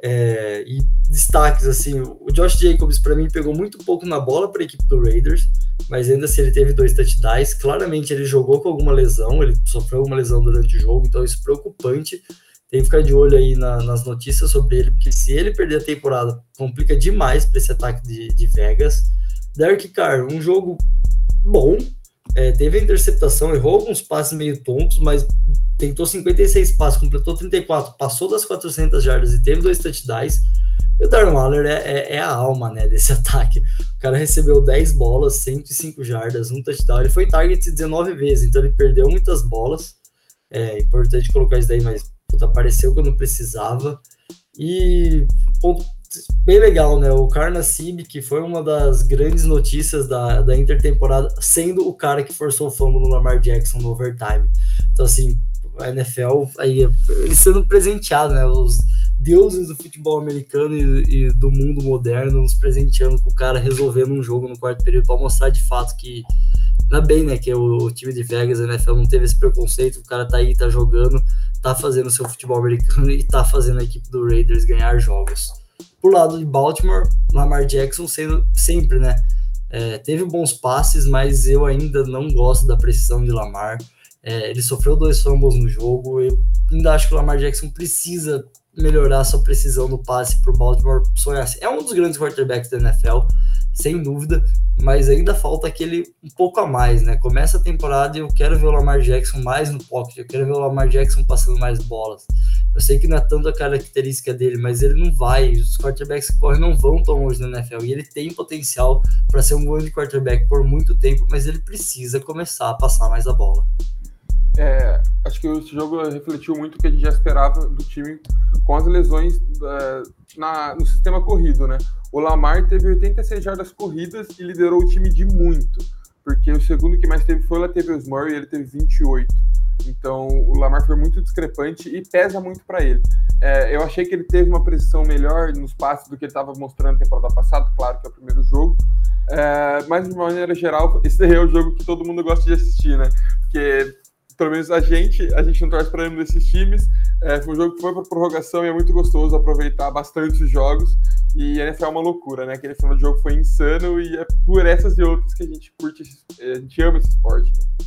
É, e destaques, assim, o Josh Jacobs para mim pegou muito pouco na bola para a equipe do Raiders, mas ainda assim ele teve dois touchdowns. Claramente ele jogou com alguma lesão, ele sofreu alguma lesão durante o jogo, então isso é preocupante. tem que ficar de olho aí na, nas notícias sobre ele, porque se ele perder a temporada, complica demais para esse ataque de, de Vegas. Derek Carr, um jogo bom, é, teve a interceptação, errou alguns passes meio tontos, mas tentou 56 passes, completou 34, passou das 400 jardas e teve dois touchdowns. E o Darren Waller é, é, é, a alma né, desse ataque. O cara recebeu 10 bolas, 105 jardas, um touchdown. Ele foi target 19 vezes, então ele perdeu muitas bolas. É importante colocar isso daí, mas puta, apareceu quando precisava. E ponto bem legal, né? O Karna Sib, que foi uma das grandes notícias da, da intertemporada, sendo o cara que forçou o fumble no Lamar Jackson no overtime. Então, assim, a NFL aí, ele sendo presenteado, né? Os deuses do futebol americano e, e, do mundo moderno nos presenteando com o cara resolvendo um jogo no quarto período para mostrar de fato que ainda bem, né, que o, o, time de Vegas, a NFL não teve esse preconceito, o cara tá aí, tá jogando, tá fazendo seu futebol americano e tá fazendo a equipe do Raiders ganhar jogos. Por lado de Baltimore, Lamar Jackson sendo sempre, né, é, teve bons passes, mas eu ainda não gosto da precisão de Lamar. É, ele sofreu dois fumbles no jogo. Eu ainda acho que o Lamar Jackson precisa melhorar sua precisão no passe para o Baltimore sonhar. É um dos grandes quarterbacks da NFL, sem dúvida, mas ainda falta aquele um pouco a mais, né? Começa a temporada e eu quero ver o Lamar Jackson mais no pocket, eu quero ver o Lamar Jackson passando mais bolas. Eu sei que não é tanto a característica dele, mas ele não vai, os quarterbacks que correm não vão tão longe na NFL e ele tem potencial para ser um grande quarterback por muito tempo, mas ele precisa começar a passar mais a bola. É, acho que esse jogo refletiu muito o que a gente já esperava do time com as lesões é, na, no sistema corrido, né? O Lamar teve 86 jardas corridas e liderou o time de muito, porque o segundo que mais teve foi o Latavius Murray, ele teve 28. Então o Lamar foi muito discrepante e pesa muito para ele. É, eu achei que ele teve uma precisão melhor nos passes do que ele estava mostrando na temporada passada, claro que é o primeiro jogo. É, mas de maneira geral, esse é o jogo que todo mundo gosta de assistir, né? Porque pelo menos a gente, a gente não torce para nenhum desses times. É, foi um jogo que foi para prorrogação e é muito gostoso aproveitar bastante os jogos. E a NFL é uma loucura, né? Aquele final de jogo foi insano e é por essas e outras que a gente curte, a gente ama esse esporte. Né?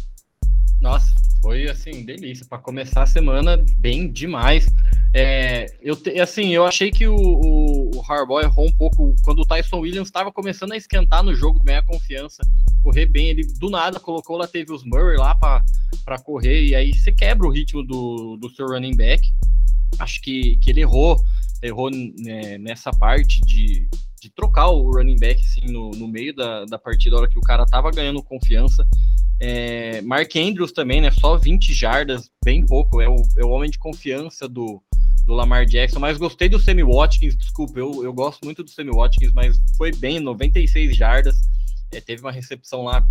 Nossa, foi assim, delícia. Para começar a semana, bem demais. É, eu assim, eu achei que o, o Harbaugh errou um pouco quando o Tyson Williams estava começando a esquentar no jogo, ganhar confiança, correr bem. Ele do nada colocou lá, teve os Murray lá para correr, e aí você quebra o ritmo do, do seu running back. Acho que, que ele errou, errou né, nessa parte de, de trocar o running back assim, no, no meio da, da partida, hora que o cara tava ganhando confiança. É, Mark Andrews também, né? Só 20 jardas, bem pouco. É o, é o homem de confiança do, do Lamar Jackson. Mas gostei do Sammy Watkins, desculpa, eu, eu gosto muito do Sammy Watkins, mas foi bem, 96 jardas. É, teve uma recepção lá,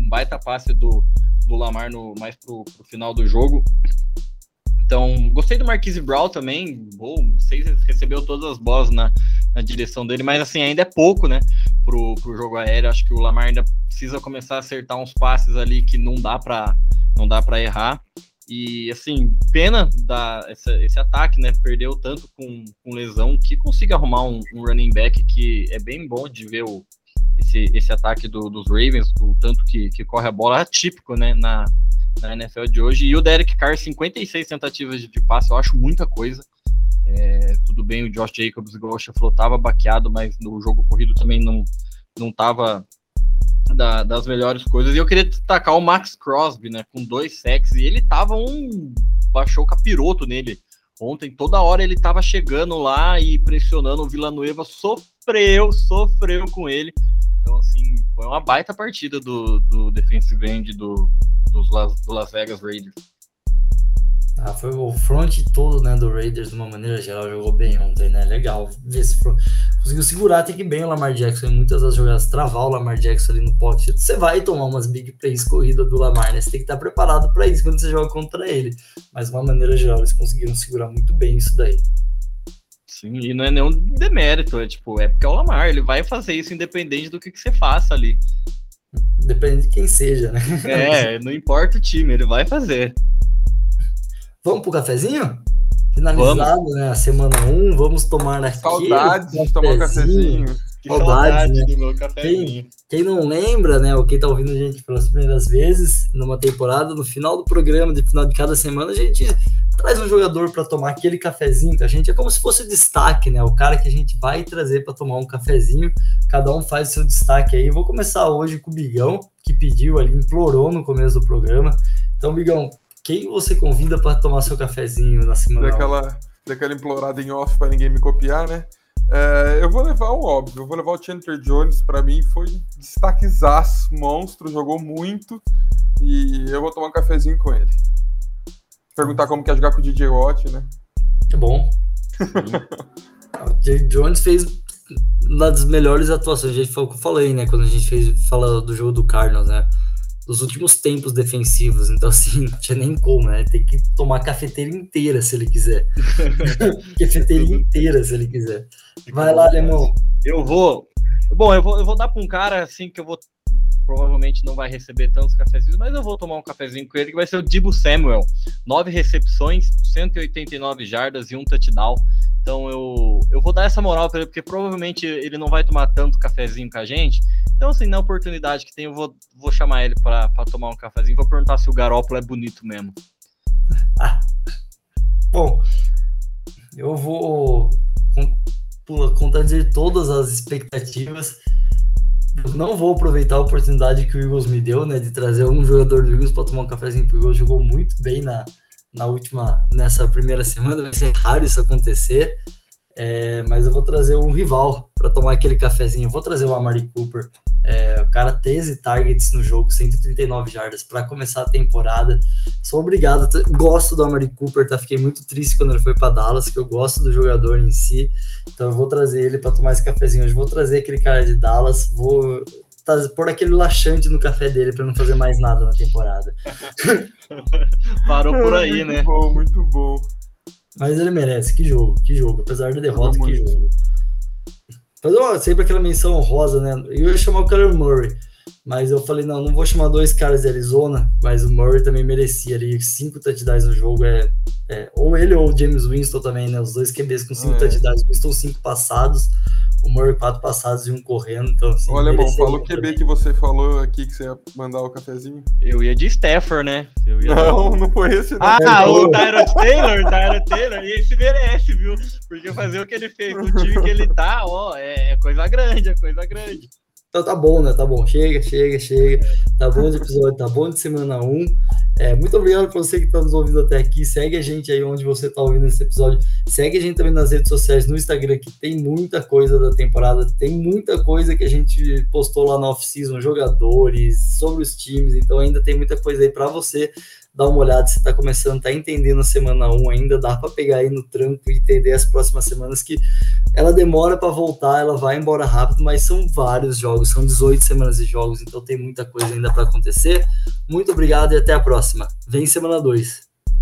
um baita passe do, do Lamar no, mais pro, pro final do jogo. Então, gostei do Marquise Brown também. Bom, sei recebeu todas as bolas na, na direção dele, mas assim, ainda é pouco, né? Pro, pro jogo aéreo. Acho que o Lamar ainda precisa começar a acertar uns passes ali que não dá para não dá para errar. E assim, pena da, essa, esse ataque, né? Perdeu tanto com, com lesão que consiga arrumar um, um, running back que é bem bom de ver o, esse, esse ataque do, dos Ravens, o tanto que, que corre a bola, atípico, né? Na, na NFL de hoje. E o Derek Carr, 56 tentativas de passe, eu acho muita coisa. É, tudo bem, o Josh Jacobs, igual você falou, tava baqueado, mas no jogo corrido também não, não tava da, das melhores coisas. E eu queria destacar o Max Crosby, né, com dois sacks, e ele tava um... baixou capiroto nele. Ontem, toda hora ele tava chegando lá e pressionando o Villanueva, sofreu, sofreu com ele. Então, assim, foi uma baita partida do, do defensive end do, dos Las, do Las Vegas Raiders. Ah, foi o front todo, né, do Raiders, de uma maneira geral, jogou bem ontem, né? Legal ver se conseguiu segurar até que bem o Lamar Jackson em muitas das jogadas, travar o Lamar Jackson ali no pocket. Você vai tomar umas big plays corrida do Lamar, né? Você tem que estar preparado para isso quando você joga contra ele. Mas de uma maneira geral, eles conseguiram segurar muito bem isso daí. Sim, e não é nenhum demérito, é tipo, é porque é o Lamar, ele vai fazer isso independente do que, que você faça ali. Depende de quem seja, né? É, não importa o time, ele vai fazer. Vamos pro cafezinho? Finalizado, vamos. né? A semana 1, um, vamos tomar aqui. Saudades de tomar um cafezinho. Que saudade, né? do meu cafezinho. Quem, quem, não lembra, né, ou quem tá ouvindo a gente pelas primeiras vezes numa temporada, no final do programa, de final de cada semana, a gente traz um jogador para tomar aquele cafezinho com a gente. É como se fosse destaque, né? O cara que a gente vai trazer para tomar um cafezinho. Cada um faz o seu destaque aí. Vou começar hoje com o Bigão, que pediu ali, implorou no começo do programa. Então, Bigão, quem você convida para tomar seu cafezinho na semana? Daquela, daquela implorada em off para ninguém me copiar, né? É, eu vou levar o óbvio, eu vou levar o Chandler Jones, para mim foi destaquezaço, monstro, jogou muito e eu vou tomar um cafezinho com ele. Perguntar como quer jogar com o DJ Watt, né? É bom. o J. Jones fez uma das melhores atuações, a gente falou que eu falei, né, quando a gente fez, fala do jogo do Cardinals, né? Dos últimos tempos defensivos. Então, assim, não tinha nem como, né? Tem que tomar cafeteira inteira se ele quiser. cafeteira inteira se ele quiser. Vai lá, Alemão. Eu vou. Bom, eu vou, eu vou dar para um cara assim que eu vou. Provavelmente não vai receber tantos cafezinhos, mas eu vou tomar um cafezinho com ele, que vai ser o Dibo Samuel. Nove recepções, 189 jardas e um touchdown. Então eu, eu vou dar essa moral para ele, porque provavelmente ele não vai tomar tanto cafezinho com a gente. Então, assim, na oportunidade que tem, eu vou, vou chamar ele para tomar um cafezinho. Vou perguntar se o Garópolo é bonito mesmo. Bom, eu vou contradizer todas as expectativas. Eu não vou aproveitar a oportunidade que o Eagles me deu, né, de trazer um jogador do Eagles para tomar um cafezinho, porque o Eagles jogou muito bem na, na última, nessa primeira semana. Vai ser raro isso acontecer. É, mas eu vou trazer um rival para tomar aquele cafezinho. Eu vou trazer o Amari Cooper. É, o cara 13 targets no jogo, 139 jardas para começar a temporada. Sou obrigado, gosto do Amari Cooper, tá? Fiquei muito triste quando ele foi para Dallas, que eu gosto do jogador em si. Então eu vou trazer ele para tomar esse cafezinho. Hoje vou trazer aquele cara de Dallas, vou pôr aquele laxante no café dele para não fazer mais nada na temporada. Parou por aí, muito né? Muito bom, muito bom. Mas ele merece, que jogo, que jogo. Apesar da derrota, que jogo. Mas ó, sempre aquela menção honrosa, né? Eu ia chamar o Kyler Murray, mas eu falei, não, não vou chamar dois caras de Arizona, mas o Murray também merecia ali cinco touchdowns no jogo. É, é, ou ele ou o James Winston também, né? Os dois QBs com cinco é. touchdowns. Winston cinco passados o Murray quatro passados e um correndo. Então, assim, Olha, irmão, fala o QB que você falou aqui que você ia mandar o cafezinho. Eu ia de Stafford, né? Ia... Não, não foi esse. Não. Ah, o Tyrod Taylor, Tyrod Taylor, e esse merece, viu? Porque fazer o que ele fez no time que ele tá, ó, é, é coisa grande, é coisa grande. Então tá bom, né? Tá bom. Chega, chega, chega. Tá bom de episódio, tá bom de semana 1. Um. É, muito obrigado para você que está nos ouvindo até aqui. Segue a gente aí onde você está ouvindo esse episódio. Segue a gente também nas redes sociais, no Instagram, que tem muita coisa da temporada. Tem muita coisa que a gente postou lá na off-season, jogadores, sobre os times. Então ainda tem muita coisa aí para você dá uma olhada, você está começando, está entendendo a semana 1 ainda, dá para pegar aí no tranco e entender as próximas semanas que ela demora para voltar, ela vai embora rápido, mas são vários jogos, são 18 semanas de jogos, então tem muita coisa ainda para acontecer. Muito obrigado e até a próxima. Vem semana 2.